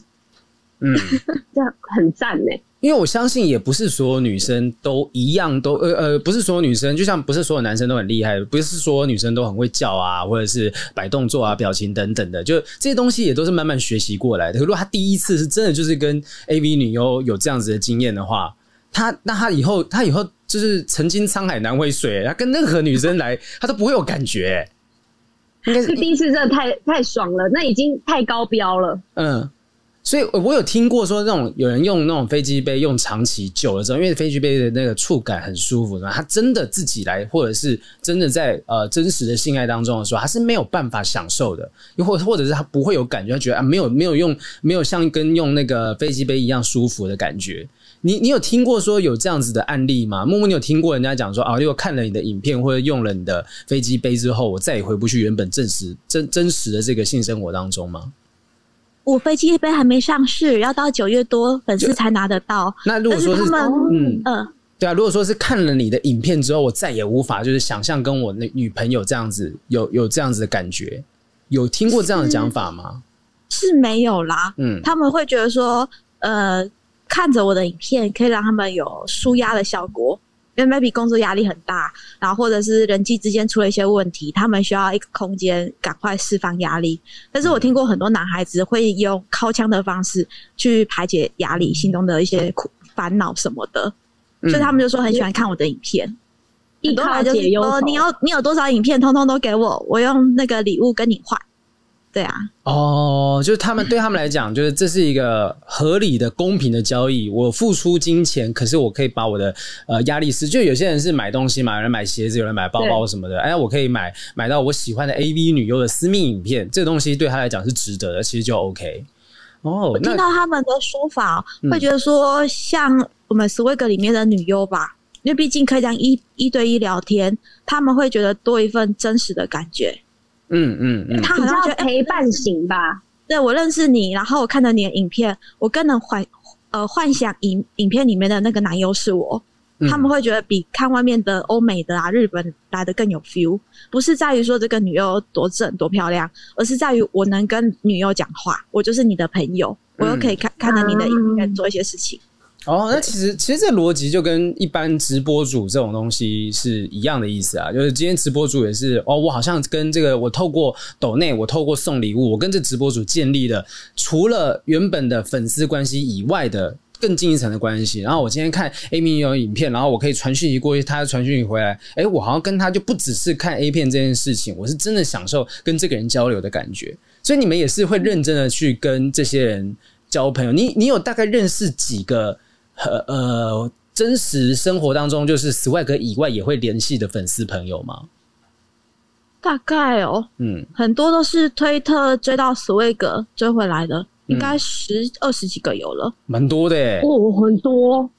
嗯，*laughs* 这样很赞呢。因为我相信，也不是所有女生都一样，都呃呃，不是所有女生，就像不是所有男生都很厉害，不是所有女生都很会叫啊，或者是摆动作啊、表情等等的，就这些东西也都是慢慢学习过来的。如果他第一次是真的就是跟 AV 女优有这样子的经验的话，他那他以后他以后就是曾经沧海难为水，他跟任何女生来，他都不会有感觉。应该是第一次真的太太爽了，那已经太高标了。嗯。所以，我有听过说，那种有人用那种飞机杯用长期久了之后，因为飞机杯的那个触感很舒服，他真的自己来，或者是真的在呃真实的性爱当中的时候，他是没有办法享受的，又或或者是他不会有感觉，他觉得啊没有没有用，没有像跟用那个飞机杯一样舒服的感觉。你你有听过说有这样子的案例吗？木木，你有听过人家讲说啊，如果看了你的影片或者用了你的飞机杯之后，我再也回不去原本真实真真实的这个性生活当中吗？我飞机杯还没上市，要到九月多粉丝才拿得到。那如果说是，是他们，嗯嗯、呃，对啊，如果说是看了你的影片之后，我再也无法就是想象跟我那女朋友这样子有有这样子的感觉，有听过这样的讲法吗？是，是没有啦，嗯，他们会觉得说，呃，看着我的影片可以让他们有舒压的效果。因为 maybe 工作压力很大，然后或者是人际之间出了一些问题，他们需要一个空间赶快释放压力。但是我听过很多男孩子会用靠枪的方式去排解压力，心中的一些苦烦恼什么的，所以他们就说很喜欢看我的影片。一靠解忧，哦，你有你有多少影片，通通都给我，我用那个礼物跟你换。对啊，哦，就是他们对他们来讲，就是这是一个合理的、公平的交易。我付出金钱，可是我可以把我的呃压力是，就有些人是买东西嘛，有人买鞋子，有人买包包什么的。哎，我可以买买到我喜欢的 AV 女优的私密影片，这个东西对他来讲是值得的，其实就 OK。哦，我听到他们的说法，会觉得说，像我们 Swag 里面的女优吧，嗯、因为毕竟可以这样一一对一聊天，他们会觉得多一份真实的感觉。嗯嗯嗯，他好像觉得陪伴型吧。对，我认识你，然后我看到你的影片，我更能幻呃幻想影影片里面的那个男优是我。他们会觉得比看外面的欧美的啊、日本来的更有 feel。不是在于说这个女优多正多漂亮，而是在于我能跟女优讲话，我就是你的朋友，我又可以看看着你的影片做一些事情。哦，那其实其实这逻辑就跟一般直播主这种东西是一样的意思啊，就是今天直播主也是哦，我好像跟这个我透过抖内，我透过送礼物，我跟这直播主建立了除了原本的粉丝关系以外的更进一层的关系。然后我今天看 A 片有影片，然后我可以传讯息过去，他传讯息回来，哎，我好像跟他就不只是看 A 片这件事情，我是真的享受跟这个人交流的感觉。所以你们也是会认真的去跟这些人交朋友。你你有大概认识几个？呃呃，真实生活当中就是 Swag 以外也会联系的粉丝朋友吗？大概哦，嗯，很多都是推特追到 Swag 追回来的，应该十二十几个有了，蛮多的耶。哦，很多，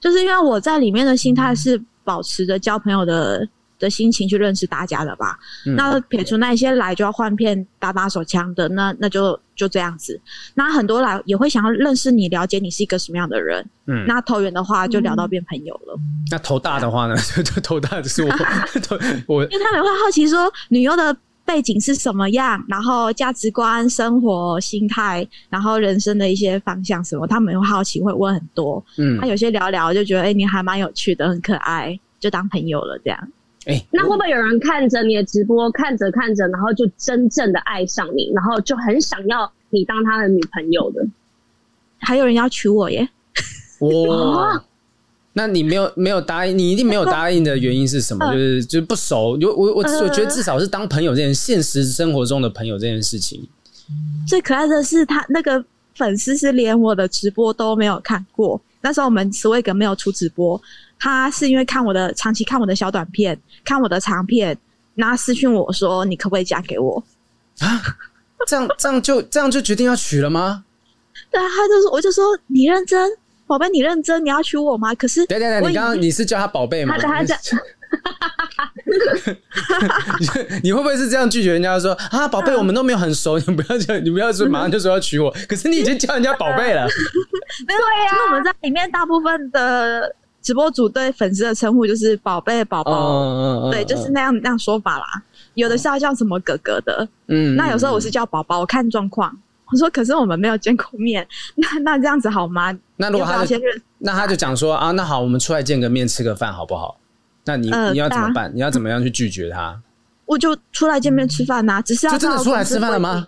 就是因为我在里面的心态是保持着交朋友的。的心情去认识大家了吧。嗯、那撇除那些来就要换片打打手枪的，那那就就这样子。那很多来也会想要认识你，了解你是一个什么样的人。嗯，那投缘的话就聊到变朋友了。嗯、那头大的话呢？就 *laughs* 就头大的是我，*laughs* 我因为他们会好奇说女优的背景是什么样，然后价值观、生活心态，然后人生的一些方向什么，他们会好奇，会问很多。嗯，他有些聊聊就觉得，哎、欸，你还蛮有趣的，很可爱，就当朋友了这样。那会不会有人看着你的直播，看着看着，然后就真正的爱上你，然后就很想要你当他的女朋友的？还有人要娶我耶！哇，*laughs* 那你没有没有答应，你一定没有答应的原因是什么？就是就是不熟。我我我我觉得至少是当朋友这件现实生活中的朋友这件事情。最可爱的是他那个粉丝是连我的直播都没有看过。那时候我们 Swag 没有出直播，他是因为看我的长期看我的小短片，看我的长片，然后私讯我说：“你可不可以嫁给我？”啊，这样这样就这样就决定要娶了吗？对啊，他就说，我就说你认真。宝贝，你认真？你要娶我吗？可是，对对对，你刚刚你是叫他宝贝吗？他他叫 *laughs* *laughs* 你会不会是这样拒绝人家说啊，宝贝，我们都没有很熟，你不要叫，你不要说马上就说要娶我。可是你已经叫人家宝贝了。*laughs* 对呀，那我们在里面大部分的直播主对粉丝的称呼就是宝贝、宝宝，对，就是那样那样说法啦。有的是要叫什么哥哥的，嗯，那有时候我是叫宝宝，我看状况。我说：“可是我们没有见过面，*laughs* 那那这样子好吗？那如果他就那他就讲说啊，那好，我们出来见个面，吃个饭，好不好？那你、呃、你要怎么办？你要怎么样去拒绝他？我就出来见面吃饭呐、啊，只是要就真的出来吃饭了吗？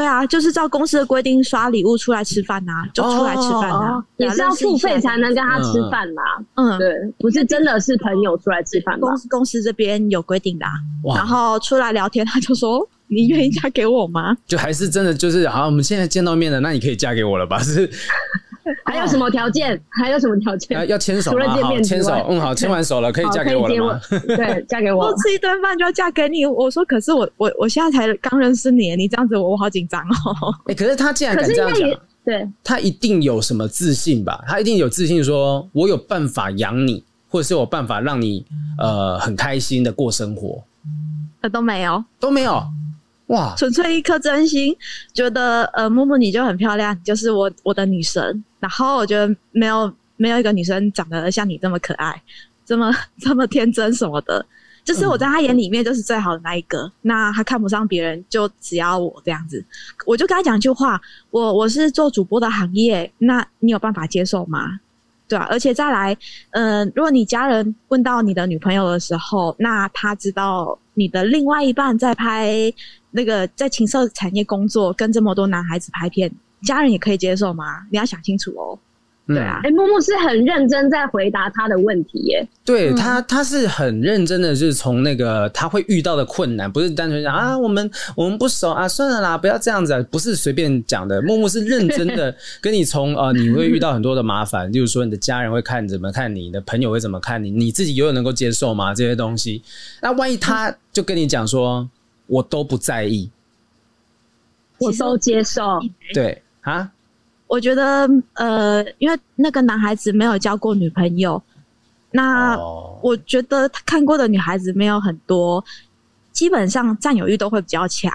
啊，对啊，就是照公司的规定刷礼物出来吃饭呐、啊，就出来吃饭呐、啊，也、哦、是要付费才能跟他吃饭呐。嗯，对，不是真的是朋友出来吃饭。公司公司这边有规定的、啊，然后出来聊天，他就说。”你愿意嫁给我吗？就还是真的就是好，我们现在见到面了，那你可以嫁给我了吧？是，*laughs* 还有什么条件？还有什么条件？要牵手除了见面，牵手。嗯，好，牵完手了，可以嫁给我了吗？*laughs* 对，嫁给我。*laughs* 多吃一顿饭就要嫁给你？我说，可是我我我现在才刚认识你，你这样子我我好紧张哦。哎，可是他竟然敢这样讲，对，他一定有什么自信吧？他一定有自信，说我有办法养你，或者是有办法让你呃很开心的过生活。呃，都没有，都没有。哇！纯粹一颗真心，觉得呃，木木你就很漂亮，就是我我的女神。然后我觉得没有没有一个女生长得像你这么可爱，这么 *laughs* 这么天真什么的，就是我在他眼里面就是最好的那一个。那他看不上别人，就只要我这样子。我就跟他讲一句话：我我是做主播的行业，那你有办法接受吗？对啊，而且再来，嗯、呃，如果你家人问到你的女朋友的时候，那他知道你的另外一半在拍。那个在情色产业工作，跟这么多男孩子拍片，家人也可以接受吗？你要想清楚哦。对啊，哎、欸，木木是很认真在回答他的问题耶。对他，他是很认真的，就是从那个他会遇到的困难，不是单纯讲啊，我们我们不熟啊，算了啦，不要这样子啊，不是随便讲的。木木是认真的 *laughs* 跟你从呃，你会遇到很多的麻烦，例如说你的家人会看怎么看你，你的朋友会怎么看你，你自己永远能够接受吗？这些东西，那万一他就跟你讲说。我都不在意，我都接受。对啊，我觉得呃，因为那个男孩子没有交过女朋友，那我觉得他看过的女孩子没有很多，基本上占有欲都会比较强。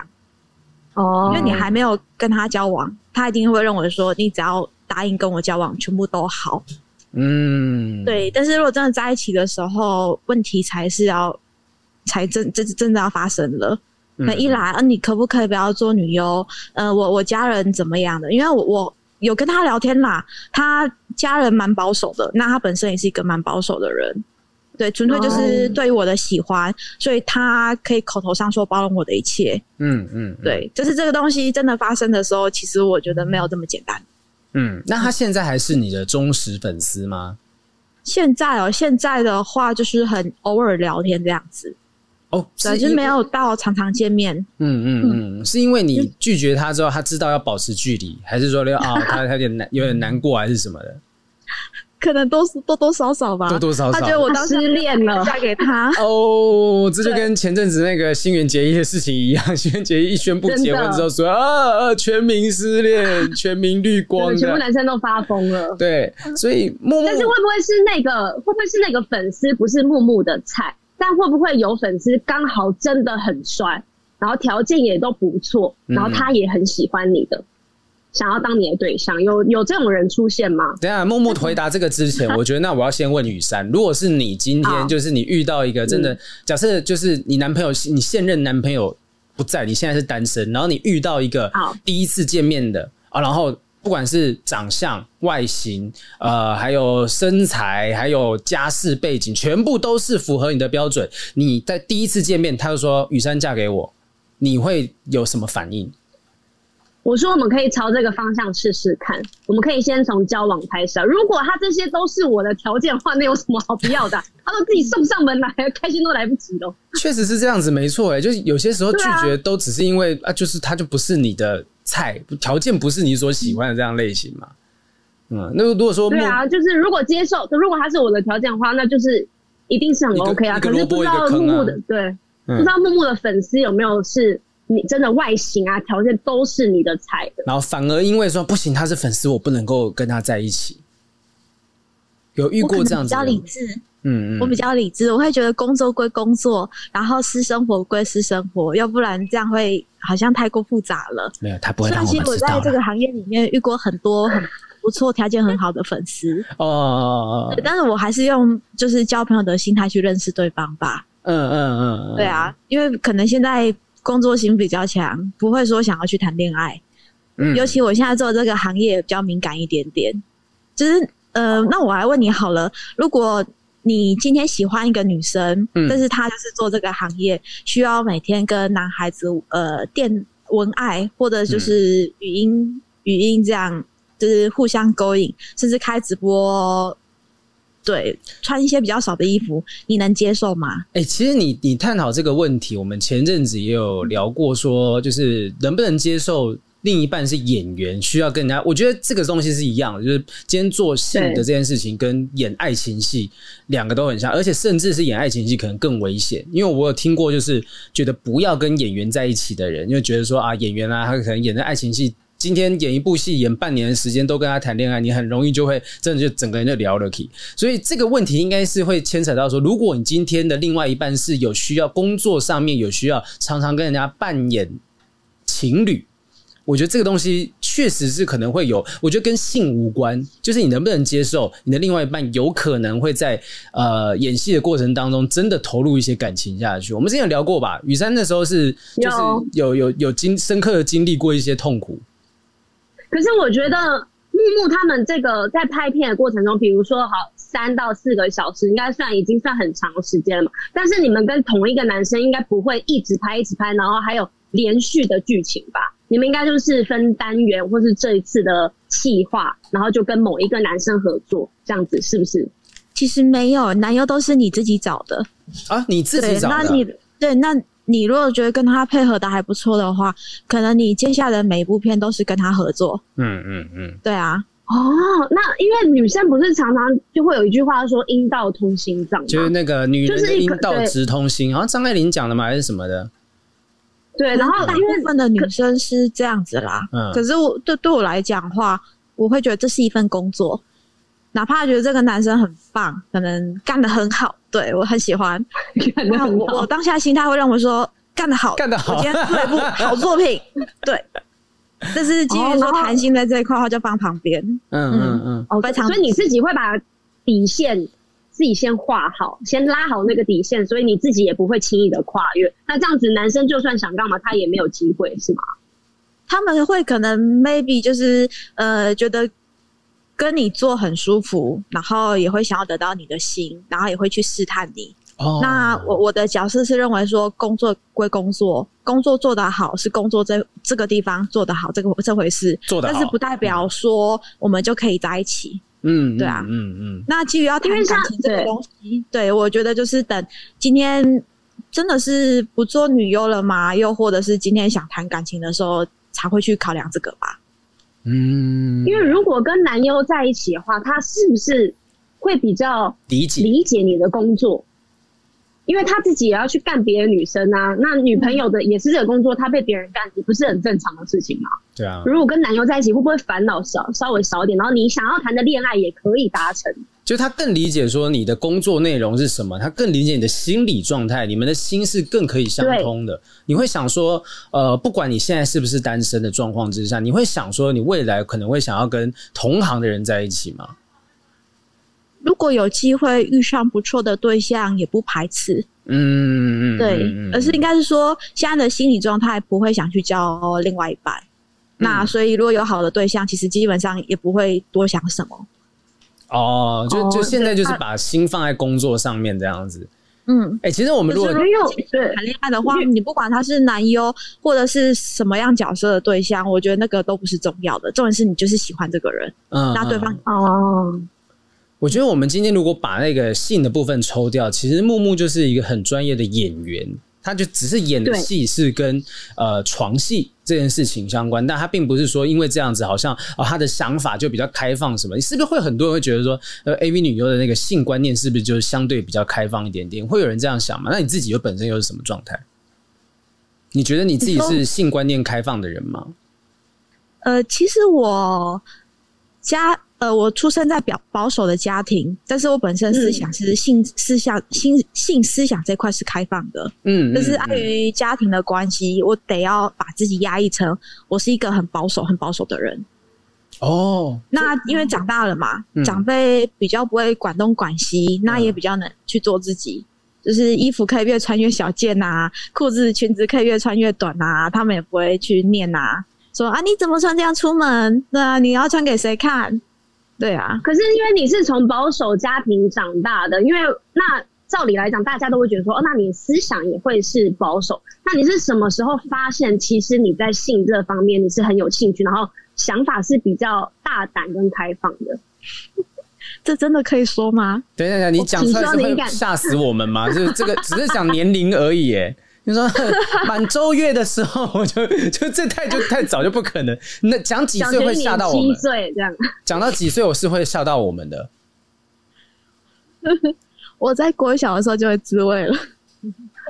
哦，因为你还没有跟他交往，他一定会认为说你只要答应跟我交往，全部都好。嗯，对。但是如果真的在一起的时候，问题才是要才真真真的要发生了。那一来，啊，你可不可以不要做女优？呃，我我家人怎么样的？因为我我有跟他聊天啦，他家人蛮保守的，那他本身也是一个蛮保守的人，对，纯粹就是对于我的喜欢，所以他可以口头上说包容我的一切。嗯嗯，对，就是这个东西真的发生的时候，其实我觉得没有这么简单。嗯，那他现在还是你的忠实粉丝吗？现在哦，现在的话就是很偶尔聊天这样子。哦，只是就没有到常常见面。嗯嗯嗯，是因为你拒绝他之后，他知道要保持距离，还是说 *laughs* 啊、哦，他他有点难，有点难过，还是什么的？可能都是多多少少吧，多多少少。他觉得我当时失恋了，嫁给他。哦，这就跟前阵子那个新垣结衣的事情一样，*laughs* 新垣结衣一宣布结婚之后说啊，全民失恋，*laughs* 全民绿光，全部男生都发疯了。对，所以木木，但是会不会是那个？会不会是那个粉丝不是木木的菜？但会不会有粉丝刚好真的很帅，然后条件也都不错，然后他也很喜欢你的，嗯、想要当你的对象，有有这种人出现吗？等下默默回答这个之前，*laughs* 我觉得那我要先问雨珊，如果是你今天就是你遇到一个真的，假设就是你男朋友，你现任男朋友不在，你现在是单身，然后你遇到一个第一次见面的啊，然后。不管是长相、外形，呃，还有身材，还有家世背景，全部都是符合你的标准。你在第一次见面，他就说“雨珊嫁给我”，你会有什么反应？我说我们可以朝这个方向试试看，我们可以先从交往开始啊。如果他这些都是我的条件的话，那有什么好不要的？*laughs* 他都自己送上门来，开心都来不及了。确实是这样子，没错。哎，就是有些时候拒绝都只是因为啊，就是他就不是你的菜，条件不是你所喜欢的这样类型嘛。嗯，那如果说对啊，就是如果接受，如果他是我的条件的话，那就是一定是很 OK 啊。可是不知道木木的，对，嗯、不知道木木的粉丝有没有是。你真的外形啊，条件都是你的菜的，然后反而因为说不行，他是粉丝，我不能够跟他在一起。有遇过这样子？比较理智，嗯嗯，我比较理智，我会觉得工作归工作，然后私生活归私生活，要不然这样会好像太过复杂了。没有，他不会让我们知道。其实我在这个行业里面遇过很多很不错、条件很好的粉丝哦，哦，哦，哦，但是我还是用就是交朋友的心态去认识对方吧。嗯嗯嗯，嗯，对啊，因为可能现在。工作心比较强，不会说想要去谈恋爱。嗯，尤其我现在做这个行业比较敏感一点点。就是呃，那我来问你好了，如果你今天喜欢一个女生，嗯，但是她就是做这个行业，需要每天跟男孩子呃电文爱或者就是语音、嗯、语音这样，就是互相勾引，甚至开直播。对，穿一些比较少的衣服，你能接受吗？哎、欸，其实你你探讨这个问题，我们前阵子也有聊过，说就是能不能接受另一半是演员，需要跟人家。我觉得这个东西是一样的，就是今天做戏的这件事情跟演爱情戏两个都很像，而且甚至是演爱情戏可能更危险，因为我有听过，就是觉得不要跟演员在一起的人，因为觉得说啊，演员啊，他可能演的爱情戏。今天演一部戏，演半年的时间都跟他谈恋爱，你很容易就会真的就整个人就聊了起。所以这个问题应该是会牵扯到说，如果你今天的另外一半是有需要工作上面有需要，常常跟人家扮演情侣，我觉得这个东西确实是可能会有。我觉得跟性无关，就是你能不能接受你的另外一半有可能会在呃演戏的过程当中真的投入一些感情下去。我们之前有聊过吧？雨珊那时候是就是有有有经深刻的经历过一些痛苦。可是我觉得木木他们这个在拍片的过程中，比如说好三到四个小时，应该算已经算很长时间了嘛。但是你们跟同一个男生应该不会一直拍一直拍，然后还有连续的剧情吧？你们应该就是分单元，或是这一次的企划，然后就跟某一个男生合作，这样子是不是？其实没有，男优都是你自己找的啊，你自己找的。那你对那。你如果觉得跟他配合的还不错的话，可能你接下来的每一部片都是跟他合作。嗯嗯嗯，对啊。哦，那因为女生不是常常就会有一句话说“阴道通心脏”，就是那个女人的阴道直通心，好像张爱玲讲的嘛，还是什么的？对，然后大部分的女生是这样子啦。嗯，可是我对对我来讲的话，我会觉得这是一份工作，哪怕觉得这个男生很棒，可能干得很好。对，我很喜欢，*laughs* 那我我当下心态会让我说干得好，干得好，我今天做一部 *laughs* 好作品。对，这是基于说谈心在这一块的话，就放旁边。嗯嗯嗯，哦，非常。所以你自己会把底线自己先画好，先拉好那个底线，所以你自己也不会轻易的跨越。那这样子，男生就算想干嘛，他也没有机会，是吗？他们会可能 maybe 就是呃觉得。跟你做很舒服，然后也会想要得到你的心，然后也会去试探你。哦，那我我的角色是认为说，工作归工作，工作做得好是工作这这个地方做得好，这个这回事做得好，但是不代表说我们就可以在一起。嗯，对啊，嗯嗯，嗯。那基于要谈感情这个东西，对，对我觉得就是等今天真的是不做女优了吗？又或者是今天想谈感情的时候才会去考量这个吧。嗯，因为如果跟男优在一起的话，他是不是会比较理解理解你的工作？因为他自己也要去干别的女生啊，那女朋友的也是这个工作，他被别人干，也不是很正常的事情吗？对啊。如果跟男友在一起，会不会烦恼少稍微少一点？然后你想要谈的恋爱也可以达成。就他更理解说你的工作内容是什么，他更理解你的心理状态，你们的心是更可以相通的。你会想说，呃，不管你现在是不是单身的状况之下，你会想说，你未来可能会想要跟同行的人在一起吗？如果有机会遇上不错的对象，也不排斥。嗯，对，而是应该是说，现在的心理状态不会想去交另外一半。嗯。那所以，如果有好的对象，其实基本上也不会多想什么。哦，就就现在就是把心放在工作上面这样子。嗯，哎、欸，其实我们如果没有谈恋爱的话，你不管他是男优或者是什么样角色的对象，我觉得那个都不是重要的，重点是你就是喜欢这个人，嗯，那对方哦。我觉得我们今天如果把那个性的部分抽掉，其实木木就是一个很专业的演员。他就只是演的戏是跟呃床戏这件事情相关，但他并不是说因为这样子好像哦他的想法就比较开放什么？你是不是会很多人会觉得说呃 AV 女优的那个性观念是不是就是相对比较开放一点点？会有人这样想吗？那你自己又本身又是什么状态？你觉得你自己是性观念开放的人吗？呃，其实我家。呃，我出生在表保守的家庭，但是我本身思想是性思想、性性思想这块是开放的，嗯，但是碍于家庭的关系，我得要把自己压抑成我是一个很保守、很保守的人。哦，那因为长大了嘛，嗯、长辈比较不会管东管西，那也比较能去做自己，就是衣服可以越穿越小件啊，裤子裙子可以越穿越短啊，他们也不会去念啊，说啊你怎么穿这样出门？那啊，你要穿给谁看？对啊，可是因为你是从保守家庭长大的，因为那照理来讲，大家都会觉得说，哦，那你思想也会是保守。那你是什么时候发现，其实你在性这方面你是很有兴趣，然后想法是比较大胆跟开放的？这真的可以说吗？等一下，你讲出来是会吓死我们吗？就是这个只是讲年龄而已，哎。你说 *laughs* 满周月的时候，我就就这太就太早就不可能。那讲几岁会吓到我们？七岁这样。讲到几岁，我是会吓到我们的。*laughs* 我在国小的时候就会自慰了。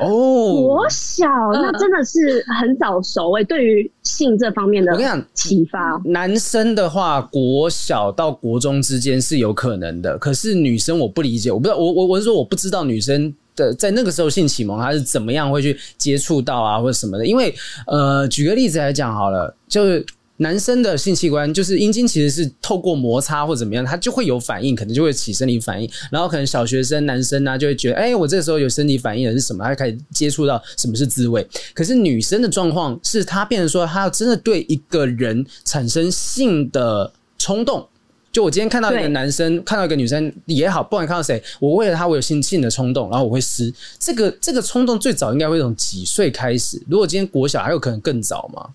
哦，国小那真的是很早熟诶，对于性这方面的，我跟你讲启发。男生的话，国小到国中之间是有可能的，可是女生我不理解，我不知道，我我我是说我不知道女生。的在那个时候性启蒙，他是怎么样会去接触到啊，或者什么的？因为呃，举个例子来讲好了，就是男生的性器官，就是阴茎，其实是透过摩擦或怎么样，他就会有反应，可能就会起生理反应。然后可能小学生男生呢、就会觉得，哎、我这时候有生理反应的是什么？他开始接触到什么是滋味。可是女生的状况是，他变成说，他要真的对一个人产生性的冲动。就我今天看到一个男生，看到一个女生也好，不管看到谁，我为了他，我有性性的冲动，然后我会撕。这个这个冲动最早应该会从几岁开始？如果今天国小还有可能更早吗？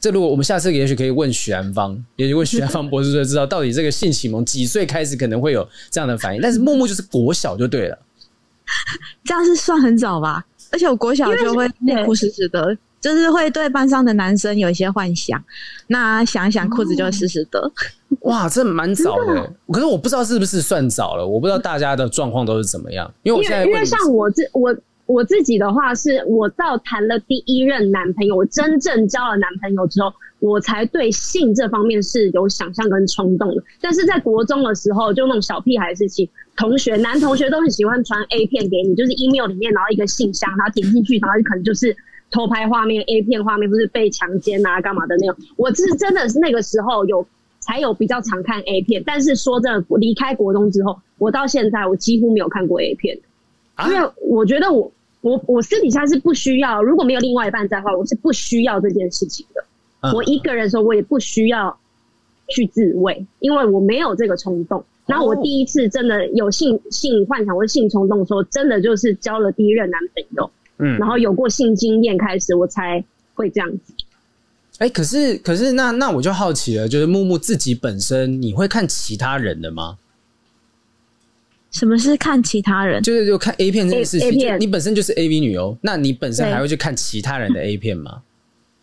这如果我们下次也许可以问许安芳，也许问许安芳博士就知道到底这个性启蒙几岁开始可能会有这样的反应。但是木木就是国小就对了，*laughs* 这样是算很早吧？而且我国小就会内裤湿湿的。就是会对班上的男生有一些幻想，那想一想裤子就会湿湿的。哇，这蛮早的，可是我不知道是不是算早了，我不知道大家的状况都是怎么样。因为我现在因为像我自我我自己的话，是我到谈了第一任男朋友，我真正交了男朋友之后，我才对性这方面是有想象跟冲动的。但是在国中的时候，就那种小屁孩的事情，同学男同学都很喜欢传 A 片给你，就是 email 里面然后一个信箱，然后点进去，然后就可能就是。偷拍画面、A 片画面，不是被强奸啊、干嘛的那种。我是真的是那个时候有才有比较常看 A 片，但是说真的，离开国中之后，我到现在我几乎没有看过 A 片，因为我觉得我我我私底下是不需要，如果没有另外一半在的话，我是不需要这件事情的。我一个人的时候，我也不需要去自慰，因为我没有这个冲动。然后我第一次真的有性性幻想或性冲动的时候，真的就是交了第一任男朋友。嗯，然后有过性经验开始，我才会这样子。哎、欸，可是可是那那我就好奇了，就是木木自己本身，你会看其他人的吗？什么是看其他人？就是就看 A 片这件事情。A, A 片，你本身就是 AV 女优，那你本身还会去看其他人的 A 片吗？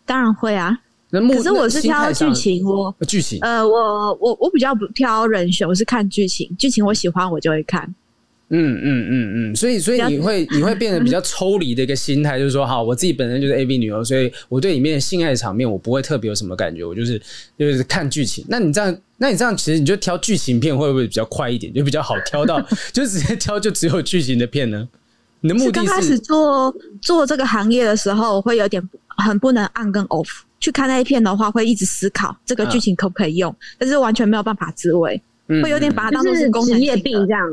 当然会啊。那木可是我是挑剧情，我剧情。呃，我我我比较不挑人选，我是看剧情，剧情我喜欢我就会看。嗯嗯嗯嗯，所以所以你会你会变得比较抽离的一个心态，就是说，好，我自己本身就是 AV 女优，所以我对里面的性爱场面我不会特别有什么感觉，我就是就是看剧情。那你这样，那你这样其实你就挑剧情片会不会比较快一点，就比较好挑到，*laughs* 就直接挑就只有剧情的片呢？你的目的是刚开始做做这个行业的时候，我会有点很不能 on 跟 off。去看那一片的话，会一直思考这个剧情可不可以用，啊、但是完全没有办法自慰，嗯、会有点把它当做是职业病这样。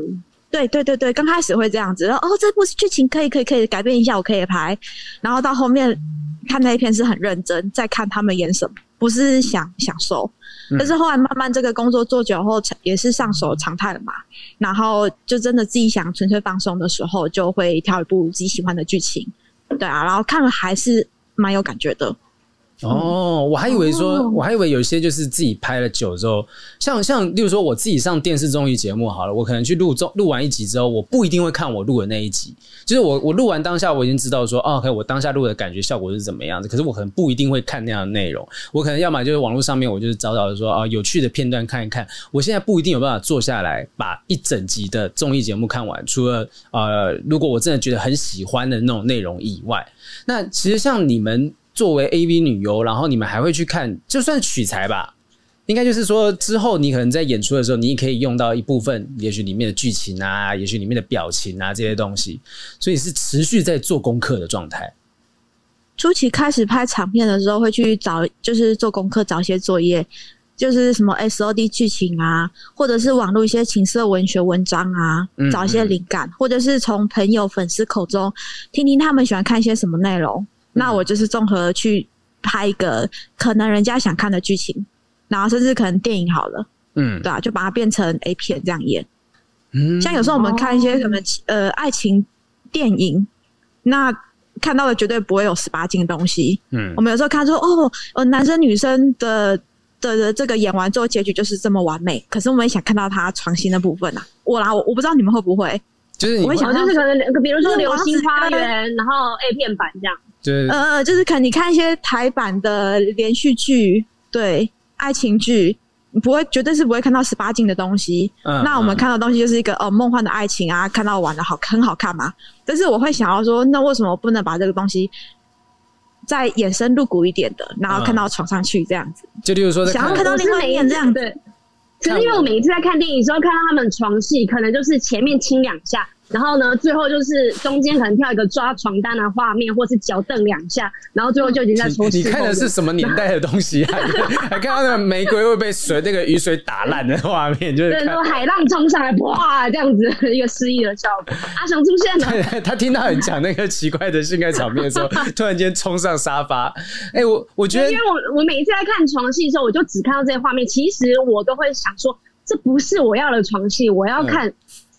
对对对对，刚开始会这样子，然后哦，这部剧情可以可以可以改变一下，我可以拍。然后到后面看那一片是很认真，在看他们演什么，不是想享受。但是后来慢慢这个工作做久后，也是上手常态了嘛。然后就真的自己想纯粹放松的时候，就会挑一部自己喜欢的剧情，对啊，然后看了还是蛮有感觉的。哦，我还以为说，哦、我还以为有些就是自己拍了久之后，像像，例如说我自己上电视综艺节目好了，我可能去录综录完一集之后，我不一定会看我录的那一集，就是我我录完当下我已经知道说，哦，OK，我当下录的感觉效果是怎么样子，可是我可能不一定会看那样的内容，我可能要么就是网络上面我就是找找说啊有趣的片段看一看，我现在不一定有办法坐下来把一整集的综艺节目看完，除了呃，如果我真的觉得很喜欢的那种内容以外，那其实像你们。作为 AV 女优，然后你们还会去看，就算取材吧，应该就是说之后你可能在演出的时候，你也可以用到一部分，也许里面的剧情啊，也许里面的表情啊这些东西，所以是持续在做功课的状态。初期开始拍长片的时候，会去找，就是做功课，找一些作业，就是什么 SOD 剧情啊，或者是网络一些情色文学文章啊，找一些灵感，嗯嗯，或者是从朋友、粉丝口中听听他们喜欢看一些什么内容。那我就是综合去拍一个可能人家想看的剧情，然后甚至可能电影好了，嗯，对啊，就把它变成 A 片这样演。嗯，像有时候我们看一些什么呃爱情电影，那看到的绝对不会有十八禁的东西。嗯，我们有时候看说哦，呃，男生女生的的的这个演完之后结局就是这么完美，可是我们也想看到他创新的部分啊。我啦，我我不知道你们会不会，就是我会想就是可能比如说《流星花园》，然后 A 片版这样。对呃，就是可能你看一些台版的连续剧，对爱情剧，不会绝对是不会看到十八禁的东西。嗯，那我们看到的东西就是一个哦梦幻的爱情啊，看到玩的好很好看嘛。但是我会想要说，那为什么不能把这个东西再衍生入骨一点的，然后看到床上去这样子？就例如说，想要看到另外一面这样子。对，可是因为我每一次在看电影的时候，看到他们床戏，可能就是前面亲两下。然后呢，最后就是中间可能跳一个抓床单的画面，或是脚蹬两下，然后最后就已经在说。你看的是什么年代的东西啊？*laughs* 还看到那个玫瑰会被水那个雨水打烂的画面，就是对，说海浪冲上来，哇，这样子一个失意的效果。阿雄出现了，*laughs* 他听到你讲那个奇怪的性爱场面的时候，突然间冲上沙发。哎、欸，我我觉得，因为我我每一次在看床戏的时候，我就只看到这些画面，其实我都会想说，这不是我要的床戏，我要看。嗯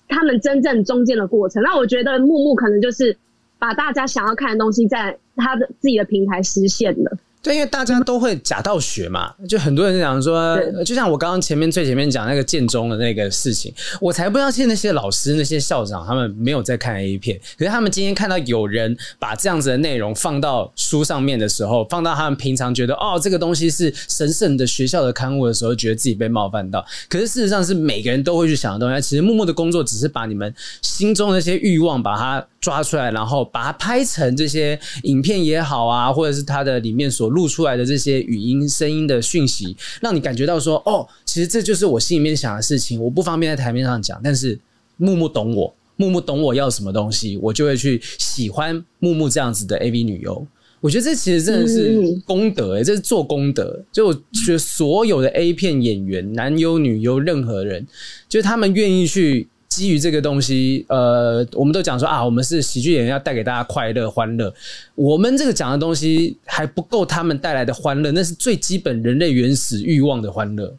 他们真正中间的过程，那我觉得木木可能就是把大家想要看的东西，在他的自己的平台实现了。对，因为大家都会假道学嘛，就很多人讲说，就像我刚刚前面最前面讲那个建中的那个事情，我才不相信那些老师、那些校长他们没有在看 A 片，可是他们今天看到有人把这样子的内容放到书上面的时候，放到他们平常觉得哦这个东西是神圣的学校的刊物的时候，觉得自己被冒犯到。可是事实上是每个人都会去想的东西。其实默默的工作只是把你们心中的那些欲望把它抓出来，然后把它拍成这些影片也好啊，或者是它的里面所。录出来的这些语音、声音的讯息，让你感觉到说：“哦，其实这就是我心里面想的事情。我不方便在台面上讲，但是木木懂我，木木懂我要什么东西，我就会去喜欢木木这样子的 AV 女优。我觉得这其实真的是功德诶、欸，这是做功德。就我觉得所有的 A 片演员，男优、女优，任何人，就是他们愿意去。”基于这个东西，呃，我们都讲说啊，我们是喜剧演员，要带给大家快乐、欢乐。我们这个讲的东西还不够他们带来的欢乐，那是最基本人类原始欲望的欢乐。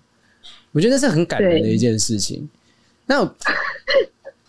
我觉得那是很感人的一件事情。那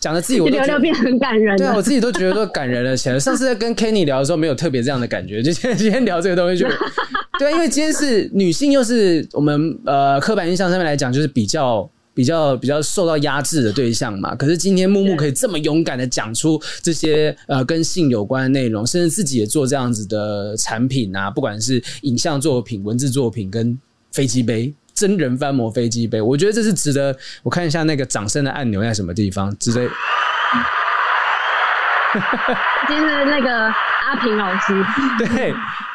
讲的自己我都觉得，聊聊变很感人。对啊，我自己都觉得都感人了起来。上次在跟 Kenny 聊的时候，没有特别这样的感觉，就今天今天聊这个东西就，*laughs* 对，因为今天是女性，又是我们呃刻板印象上面来讲，就是比较。比较比较受到压制的对象嘛，可是今天木木可以这么勇敢的讲出这些呃跟性有关的内容，甚至自己也做这样子的产品啊，不管是影像作品、文字作品跟飞机杯、真人翻模飞机杯，我觉得这是值得。我看一下那个掌声的按钮在什么地方，值得。*laughs* 就是那个阿平老师，*laughs* 对，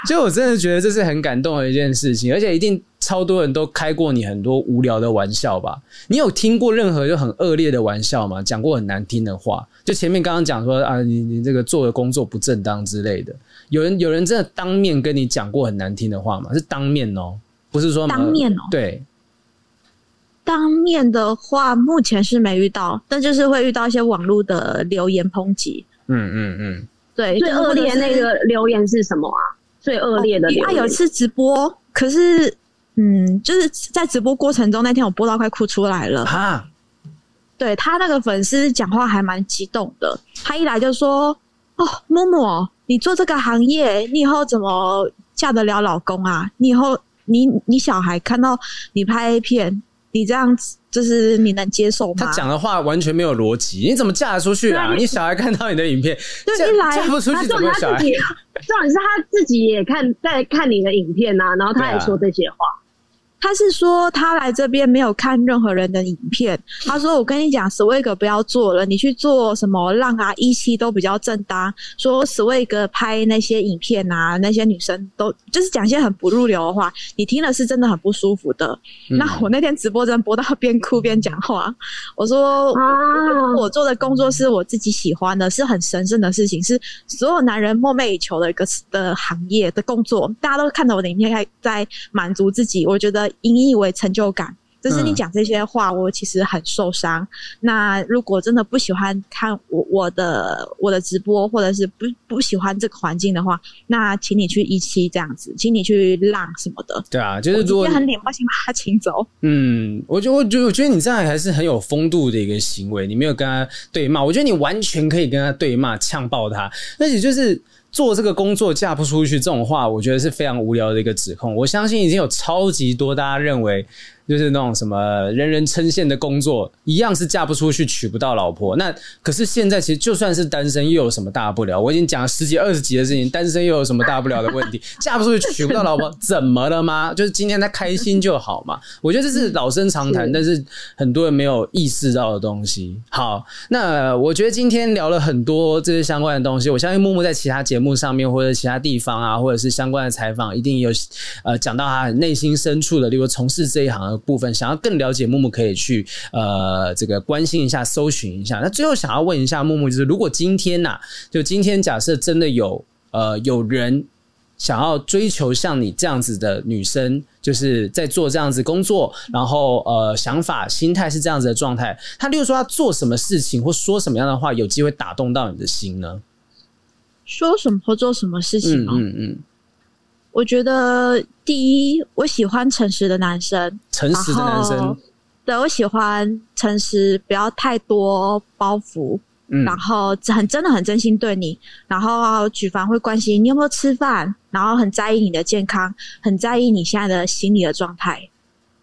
就我真的觉得这是很感动的一件事情，而且一定超多人都开过你很多无聊的玩笑吧？你有听过任何就很恶劣的玩笑吗？讲过很难听的话？就前面刚刚讲说啊，你你这个做的工作不正当之类的，有人有人真的当面跟你讲过很难听的话吗？是当面哦，不是说当面哦，对。当面的话，目前是没遇到，但就是会遇到一些网络的留言抨击。嗯嗯嗯，对，最恶劣那个留言是什么啊？最恶劣的留言，他、哦、有一次直播，可是嗯，就是在直播过程中那天我播到快哭出来了哈。对，他那个粉丝讲话还蛮激动的，他一来就说：“哦，默默，你做这个行业，你以后怎么嫁得了老公啊？你以后你你小孩看到你拍 A 片，你这样子就是你能接受吗？”他讲的话完全没有逻辑，你怎么嫁得出去啊？你小孩看到你的影片，对，一来嫁不出去怎么小孩？重点是他自己也看在看你的影片啊，然后他也说这些话。他是说他来这边没有看任何人的影片。他说：“我跟你讲，Swag 不要做了，你去做什么浪啊、一期都比较正当。说 Swag 拍那些影片啊，那些女生都就是讲一些很不入流的话，你听了是真的很不舒服的。嗯、那我那天直播真播到边哭边讲话，我说啊，我做的工作是我自己喜欢的，是很神圣的事情，是所有男人梦寐以求的一个的行业的工作。大家都看到我的影片，在在满足自己，我觉得。”引以为成就感，就是你讲这些话，我其实很受伤。嗯、那如果真的不喜欢看我我的我的直播，或者是不不喜欢这个环境的话，那请你去一期这样子，请你去浪什么的。对啊，就是如果很礼貌性把他请走。嗯，我觉得我觉得我觉得你这样还是很有风度的一个行为，你没有跟他对骂，我觉得你完全可以跟他对骂，呛爆他，而且就是。做这个工作嫁不出去这种话，我觉得是非常无聊的一个指控。我相信已经有超级多大家认为。就是那种什么人人称羡的工作，一样是嫁不出去，娶不到老婆。那可是现在其实就算是单身，又有什么大不了？我已经讲了十几二十集的事情，单身又有什么大不了的问题？*laughs* 嫁不出去，娶不到老婆，怎么了吗？就是今天他开心就好嘛。我觉得这是老生常谈，但是很多人没有意识到的东西。好，那我觉得今天聊了很多这些相关的东西。我相信木木在其他节目上面或者其他地方啊，或者是相关的采访，一定有呃讲到他内心深处的，例如从事这一行。部分想要更了解木木，可以去呃这个关心一下，搜寻一下。那最后想要问一下木木，就是如果今天呐、啊，就今天假设真的有呃有人想要追求像你这样子的女生，就是在做这样子工作，然后呃想法心态是这样子的状态，他例如说他做什么事情或说什么样的话，有机会打动到你的心呢？说什么或做什么事情嗯。嗯我觉得第一，我喜欢诚实的男生，诚实的男生，对，我喜欢诚实，不要太多包袱，嗯，然后很真的很真心对你，然后举凡会关心你有没有吃饭，然后很在意你的健康，很在意你现在的心理的状态，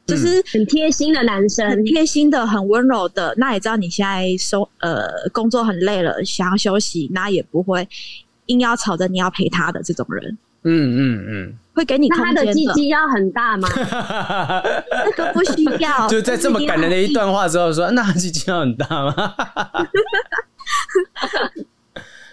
就是很贴心的男生，很贴心的，很温柔的。那也知道你现在收呃工作很累了，想要休息，那也不会硬要吵着你要陪他的这种人。嗯嗯嗯，会给你空间的。那他的鸡鸡要很大吗？*laughs* 那个不需要。*laughs* 就在这么感人的一段话之后说，那鸡鸡要很大吗？*laughs*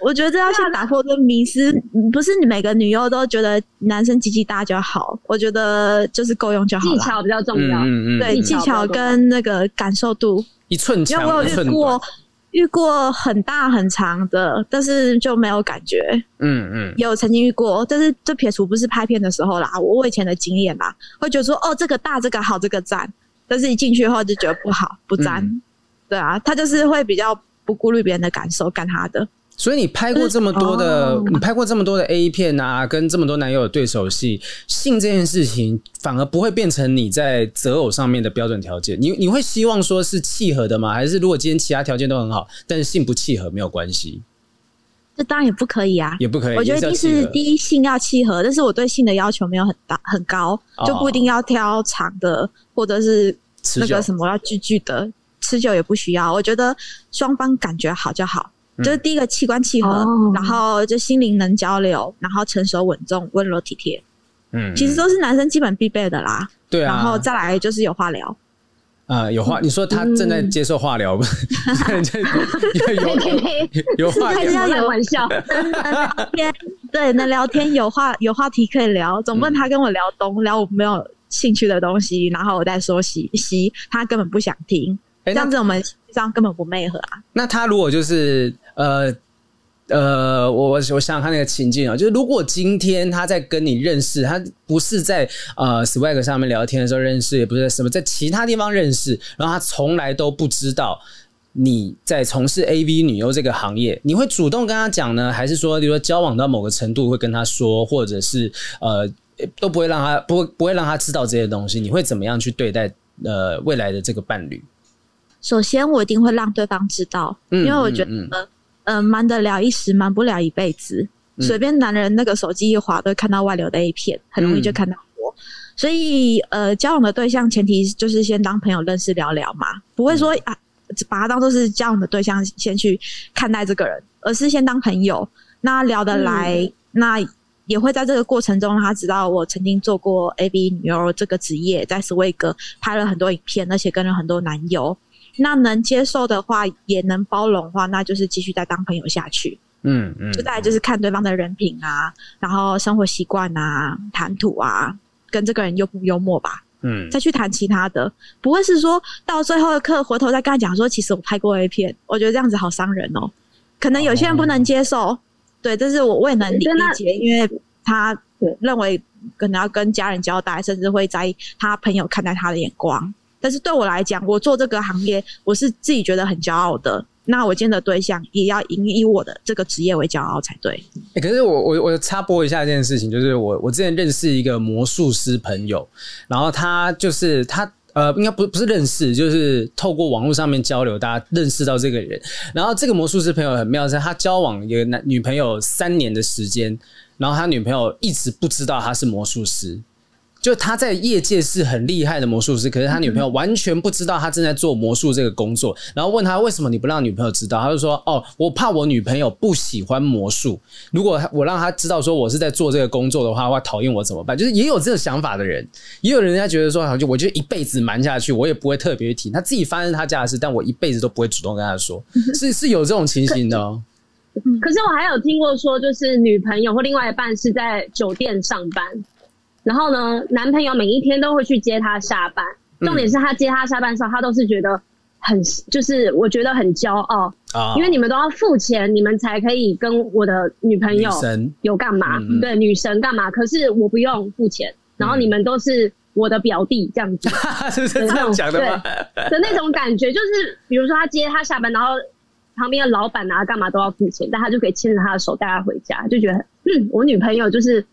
我觉得要先打破这迷思，不是你每个女优都觉得男生鸡鸡大就好。我觉得就是够用就好了。技巧比较重要，嗯嗯，对，技巧跟那个感受度，一寸因为我有。遇过很大很长的，但是就没有感觉。嗯嗯，有曾经遇过，但是这撇除不是拍片的时候啦，我以前的经验啦，会觉得说哦，这个大，这个好，这个赞，但是一进去后就觉得不好，不赞。嗯、对啊，他就是会比较不顾虑别人的感受，干他的。所以你拍过这么多的，哦、你拍过这么多的 A 片啊，跟这么多男友的对手戏，性这件事情反而不会变成你在择偶上面的标准条件。你你会希望说是契合的吗？还是如果今天其他条件都很好，但是性不契合没有关系？这当然也不可以啊，也不可以。我觉得第一是第一性要契合，但是我对性的要求没有很大很高，就不一定要挑长的，或者是那个什么要巨巨的，持久也不需要。我觉得双方感觉好就好。就是第一个器官契合，哦、然后就心灵能交流，然后成熟稳重、温柔体贴，嗯，其实都是男生基本必备的啦。对啊，然后再来就是有话聊。啊、呃，有话，你说他正在接受化疗，*laughs* 有有话，还是要有玩笑，能聊天，对，能聊天，有话有话题可以聊，总不能他跟我聊东聊我没有兴趣的东西，然后我再说西西，他根本不想听，这样子我们这样根本不配合啊。那他如果就是。呃呃，我我我想想看那个情境啊，就是如果今天他在跟你认识，他不是在呃 Swag 上面聊天的时候认识，也不是在什么在其他地方认识，然后他从来都不知道你在从事 AV 女优这个行业，你会主动跟他讲呢，还是说，比如说交往到某个程度会跟他说，或者是呃都不会让他不会不会让他知道这些东西，你会怎么样去对待呃未来的这个伴侣？首先，我一定会让对方知道，因为我觉得，嗯，瞒、得了一时，瞒不了一辈子。随、嗯、便男人那个手机一划，都看到外流的 A 片，很容易就看到我。嗯、所以，呃，交往的对象前提就是先当朋友认识聊聊嘛，不会说、嗯、啊，把他当做是交往的对象先去看待这个人，而是先当朋友。那聊得来，嗯、那也会在这个过程中让他知道我曾经做过 A B 女优这个职业，在 Swag 拍了很多影片，而且跟了很多男友。那能接受的话，也能包容的话，那就是继续再当朋友下去。嗯嗯，就再来就是看对方的人品啊，然后生活习惯啊，谈吐啊，跟这个人幽不幽默吧。嗯，再去谈其他的，不会是说到最后的课回头再跟他讲说，其实我拍过 A 片，我觉得这样子好伤人哦。可能有些人不能接受，哦、对，这是我我也能理解，因为他认为可能要跟家人交代，甚至会在意他朋友看待他的眼光。但是对我来讲，我做这个行业，我是自己觉得很骄傲的。那我见的对象也要以以我的这个职业为骄傲才对。欸、可是我我我插播一下一件事情，就是我我之前认识一个魔术师朋友，然后他就是他呃，应该不不是认识，就是透过网络上面交流，大家认识到这个人。然后这个魔术师朋友很妙的是，他交往一个男女朋友三年的时间，然后他女朋友一直不知道他是魔术师。就他在业界是很厉害的魔术师，可是他女朋友完全不知道他正在做魔术这个工作。然后问他为什么你不让女朋友知道，他就说：“哦，我怕我女朋友不喜欢魔术。如果我让他知道说我是在做这个工作的话，会讨厌我怎么办？”就是也有这个想法的人，也有人家觉得说，好像我就一辈子瞒下去，我也不会特别提。他自己发生他家的事，但我一辈子都不会主动跟他说，*laughs* 是是有这种情形的哦。可是我还有听过说，就是女朋友或另外一半是在酒店上班。然后呢，男朋友每一天都会去接她下班。重点是他接她下班的时候，他都是觉得很，就是我觉得很骄傲啊，因为你们都要付钱，你们才可以跟我的女朋友有干嘛？对，女神干嘛？可是我不用付钱，然后你们都是我的表弟这样子，*laughs* 是不是这样讲的吗？的那种感觉，就是比如说他接她下班，然后旁边的老板啊干嘛都要付钱，但他就可以牵着他的手带她回家，就觉得嗯，我女朋友就是。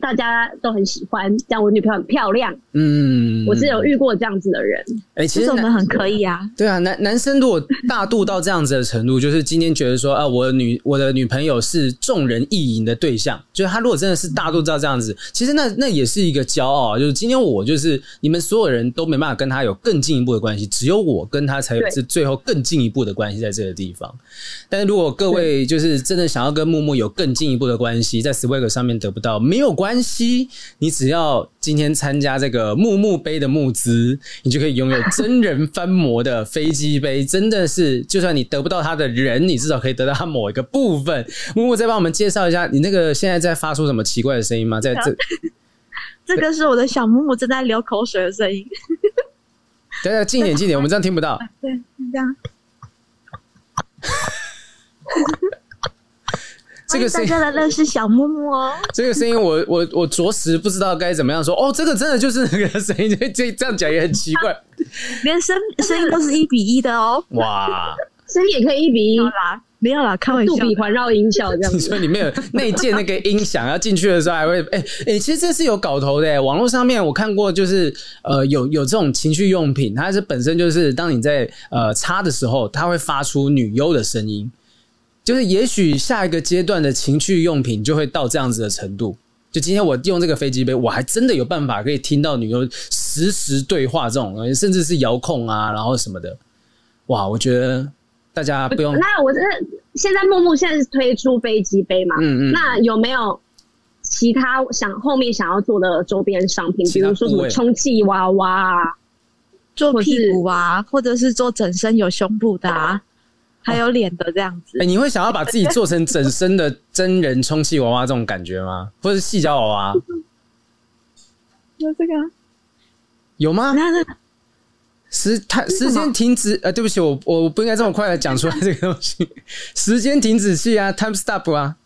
大家都很喜欢，讲我女朋友很漂亮。嗯，我是有遇过这样子的人。哎、欸，其实我们很可以啊。对啊，男男生如果大度到这样子的程度，就是今天觉得说啊，我的女我的女朋友是众人意淫的对象，就是他如果真的是大度到这样子，其实那那也是一个骄傲啊。就是今天我就是你们所有人都没办法跟他有更进一步的关系，只有我跟他才有是最后更进一步的关系在这个地方。但是如果各位就是真的想要跟木木有更进一步的关系，在 Swag 上面得不到，没有关系。你只要今天参加这个木木杯的募资，你就可以拥有真人翻模的飞机杯。真的是，就算你得不到他的人，你至少可以得到他某一个部分。木木再帮我们介绍一下，你那个现在在发出什么奇怪的声音吗？在这，这个是我的小木木正在流口水的声音。*laughs* 等下近一点，近一点，我们这样听不到。*laughs* 对，这样。*laughs* 这个声音，大家来认识小木木哦。*laughs* 这个声音我，我我我着实不知道该怎么样说。哦，这个真的就是那个声音，这这这样讲也很奇怪。*laughs* 连声声音都是一比一的哦。哇，声音也可以一比一啦，没有啦，开玩笑。杜比环绕音效这样子。你说里面有内建那个音响，要进去的时候还会哎哎，其实这是有搞头的。网络上面我看过，就是呃有有这种情趣用品，它是本身就是当你在呃插的时候，它会发出女优的声音。就是也许下一个阶段的情趣用品就会到这样子的程度。就今天我用这个飞机杯，我还真的有办法可以听到女优实时对话这种东西，甚至是遥控啊，然后什么的。哇，我觉得大家不用。那我这现在木木现在是推出飞机杯嘛？嗯嗯。那有没有其他想后面想要做的周边商品？比如说什么充气娃娃啊，做屁股啊，或者是做整身有胸部的啊。还有脸的这样子，哎、欸，你会想要把自己做成整身的真人充气娃娃这种感觉吗？或者是细胶娃娃？有这个？有吗？时它时间停止，呃，对不起，我我不应该这么快的讲出来这个东西。时间停止器啊，time stop 啊。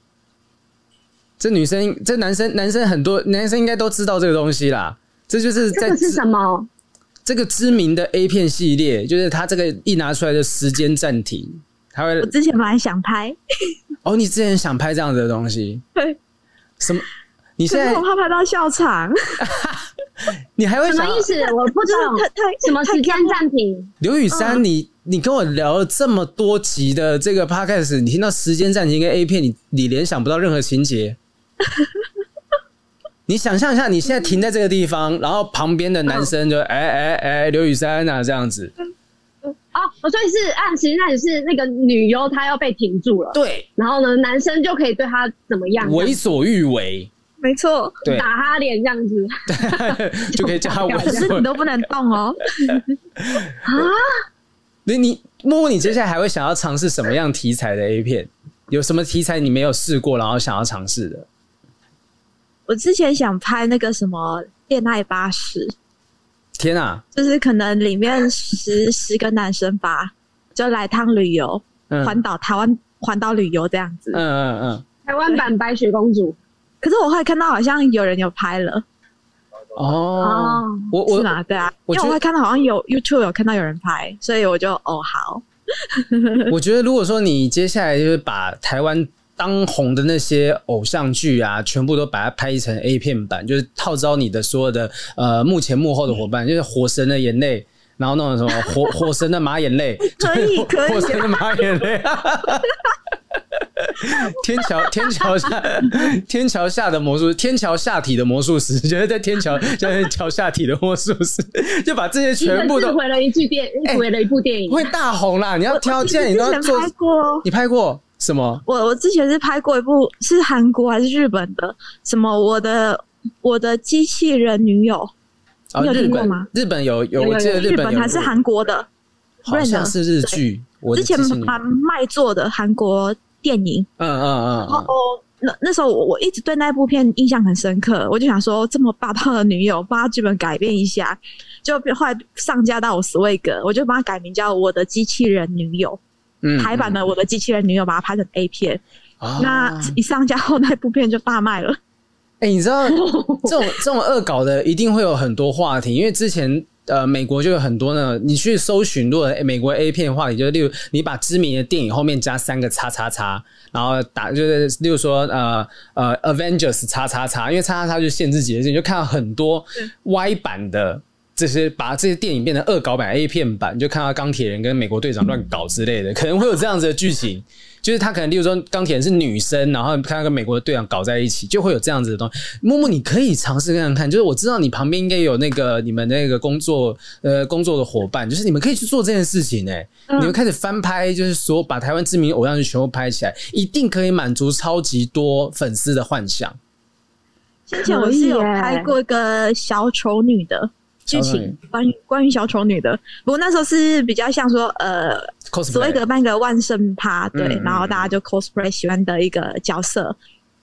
这女生，这男生，男生很多男生应该都知道这个东西啦。这就是在这是什么？这个知名的 A 片系列，就是它这个一拿出来的时间暂停，它会。我之前本来想拍。哦，你之前想拍这样子的东西？对。什么？你现在我怕拍到笑场。*laughs* 你还会什么意思？我不知道。*laughs* 什么时间暂停？刘雨珊，你你跟我聊了这么多集的这个 podcast，你听到时间暂停跟 A 片，你你联想不到任何情节。*laughs* 你想象一下，你现在停在这个地方，然后旁边的男生就哎哎哎，刘雨珊啊这样子。哦，我说是啊，其实那也是那个女优，她要被停住了。对。然后呢，男生就可以对她怎么样？为所欲为。没错，对，打他脸这样子，*laughs* 就可以叫他为所。可是你都不能动哦。啊？那你默默，你接下来还会想要尝试什么样题材的 A 片？有什么题材你没有试过，然后想要尝试的？我之前想拍那个什么恋爱巴士。天啊！就是可能里面十十个男生吧，就来趟旅游，环岛台湾环岛旅游这样子。嗯嗯嗯。台湾版白雪公主。可是我会看到好像有人有拍了。哦。我我是吗？对啊。因为我会看到好像有 YouTube 有看到有人拍，所以我就哦好。我觉得如果说你接下来就是把台湾。当红的那些偶像剧啊，全部都把它拍成 A 片版，就是号召你的所有的呃幕前幕后的伙伴，就是火神的眼泪，然后那种什么火 *laughs* 火神的马眼泪，可以可以，火神的马眼泪，*laughs* 天桥天桥下天桥下的魔术，天桥下体的魔术师，就是在天桥在桥下体的魔术师，就把这些全部都毁了一句电，毁了一部电影，会大红啦！你要挑，既然你都要做，你拍过。什么？我我之前是拍过一部，是韩国还是日本的？什么？我的我的机器人女友，你有听过吗？日本有有，我记得日本还是韩国的？好像是日剧。之前蛮卖座的韩国电影。嗯嗯嗯。然后那那时候我我一直对那部片印象很深刻，我就想说这么霸道的女友，把剧本改变一下，就后来上架到我 Swag，我就把它改名叫我的机器人女友。台版的《我的机器人女友》把它拍成 A 片，嗯、那一上架后，那部片就大卖了。哎、欸，你知道这种 *laughs* 这种恶搞的一定会有很多话题，因为之前呃美国就有很多呢。你去搜寻，如果美国 A 片的话题，就例如你把知名的电影后面加三个叉叉叉，然后打就是例如说呃呃 Avengers 叉叉叉，因为叉叉叉就限制级的，你就看到很多 Y 版的。这些把这些电影变成恶搞版 A 片版，就看到钢铁人跟美国队长乱搞之类的，可能会有这样子的剧情。就是他可能，例如说钢铁人是女生，然后看到跟美国的队长搞在一起，就会有这样子的东西。木木，你可以尝试看看看，就是我知道你旁边应该有那个你们那个工作呃工作的伙伴，就是你们可以去做这件事情哎、你们开始翻拍，就是说把台湾知名偶像剧全部拍起来，一定可以满足超级多粉丝的幻想。之前我是有拍过一个小丑女的。剧情关于关于小丑女的，不过那时候是比较像说，呃，所谓的办个万圣趴，对，嗯、然后大家就 cosplay 喜欢的一个角色，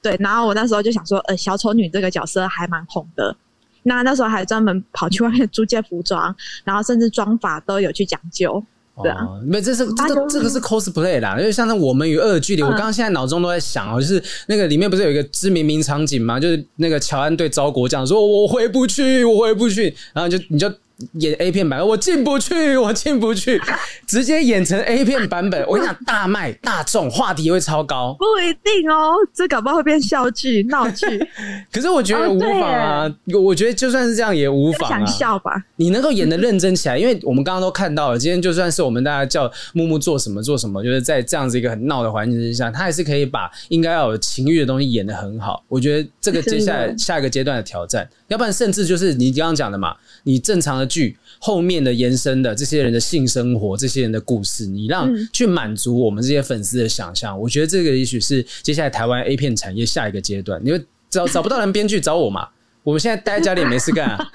对，然后我那时候就想说，呃，小丑女这个角色还蛮红的，那那时候还专门跑去外面租借服装，然后甚至妆法都有去讲究。对啊，没，这是这个这个是 cosplay 啦，因为像那我们与恶的距离，我刚刚现在脑中都在想哦，就是那个里面不是有一个知名名场景吗？就是那个乔安对昭国讲说：“我回不去，我回不去。”然后就你就。演 A 片版，我进不去，我进不去，直接演成 A 片版本。我跟你讲，大卖大众，话题会超高。不一定哦，这搞不好会变笑剧、闹剧。*laughs* 可是我觉得无妨啊，哦、我觉得就算是这样也无妨啊。想笑吧？你能够演的认真起来，因为我们刚刚都看到了，今天就算是我们大家叫木木做什么做什么，就是在这样子一个很闹的环境之下，他还是可以把应该要有情欲的东西演的很好。我觉得这个接下来 *laughs* 下一个阶段的挑战，要不然甚至就是你刚刚讲的嘛，你正常的剧。后面的延伸的这些人的性生活，这些人的故事，你让去满足我们这些粉丝的想象，嗯、我觉得这个也许是接下来台湾 A 片产业下一个阶段。你会找找不到人编剧找我嘛？*laughs* 我们现在待在家里也没事干啊，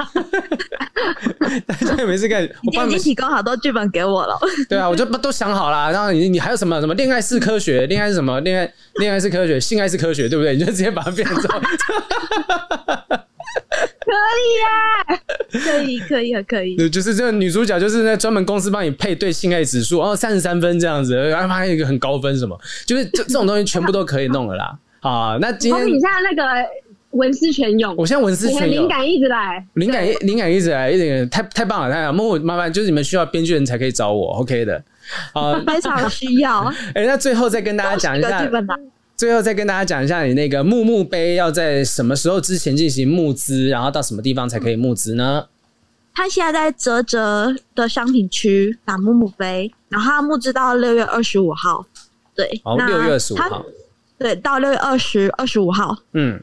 待在家里没事干。我帮你提供好多剧本给我了。对啊，我就都想好了。然后你你还有什么什么恋爱是科学？恋爱是什么？恋爱恋爱是科学？性爱是科学？对不对？你就直接把它变成。可以呀，可以，可以，可以。就是这个女主角，就是那专门公司帮你配对性爱指数，哦，三十三分这样子，然后还有一个很高分，什么，就是这这种东西全部都可以弄了啦。啊，那今天你现在那个文思泉涌，我现在文思泉涌，灵感一直来，灵感灵感一直来，一点太太棒了，太棒了。我麻烦就是你们需要编剧人才可以找我，OK 的。啊，*laughs* 非常需要。*laughs* 哎，那最后再跟大家讲一下。最后再跟大家讲一下，你那个木木杯要在什么时候之前进行募资，然后到什么地方才可以募资呢？他现在在泽泽的商品区打木木杯，然后他募资到六月二十五号。对，哦，六月二十五号。对，到六月二十二十五号。嗯，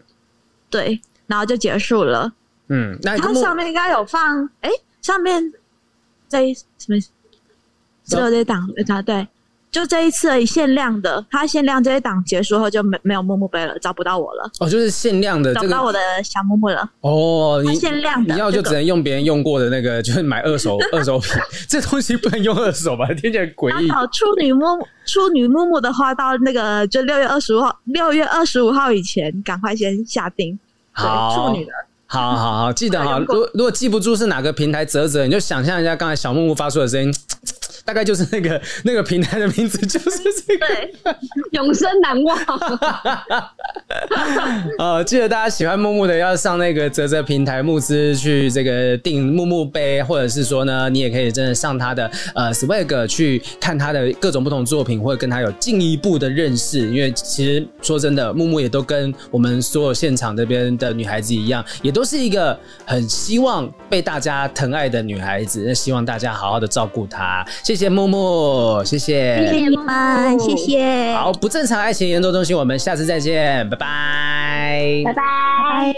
对，然后就结束了。嗯，那它上面应该有放，哎，上面这什么？只有这档，啊，对。就这一次而已，限量的，它限量这一档结束后就没没有木木杯了，找不到我了。哦，就是限量的，找不到我的小木木了。哦，你限量的，你要就只能用别人用过的那个，*laughs* 就是买二手 *laughs* 二手品。这东西不能用二手吧？*laughs* 听起来诡异。找处女木处女木木的话，到那个就六月二十五号，六月二十五号以前，赶快先下定。好，处女的。好好好，记得哈。如果如果记不住是哪个平台啧啧，你就想象一下刚才小木木发出的声音。大概就是那个 *laughs* 那个平台的名字，就是这个，对，永生难忘。呃，*laughs* 记得大家喜欢木木的，要上那个泽泽平台募资去这个订木木杯，或者是说呢，你也可以真的上他的呃 Swag 去看他的各种不同作品，或者跟他有进一步的认识。因为其实说真的，木木也都跟我们所有现场这边的女孩子一样，也都是一个很希望被大家疼爱的女孩子，那希望大家好好的照顾她。谢谢木木，谢谢，谢谢你们，谢谢。好，不正常爱情研究中心，我们下次再见，拜拜，拜拜。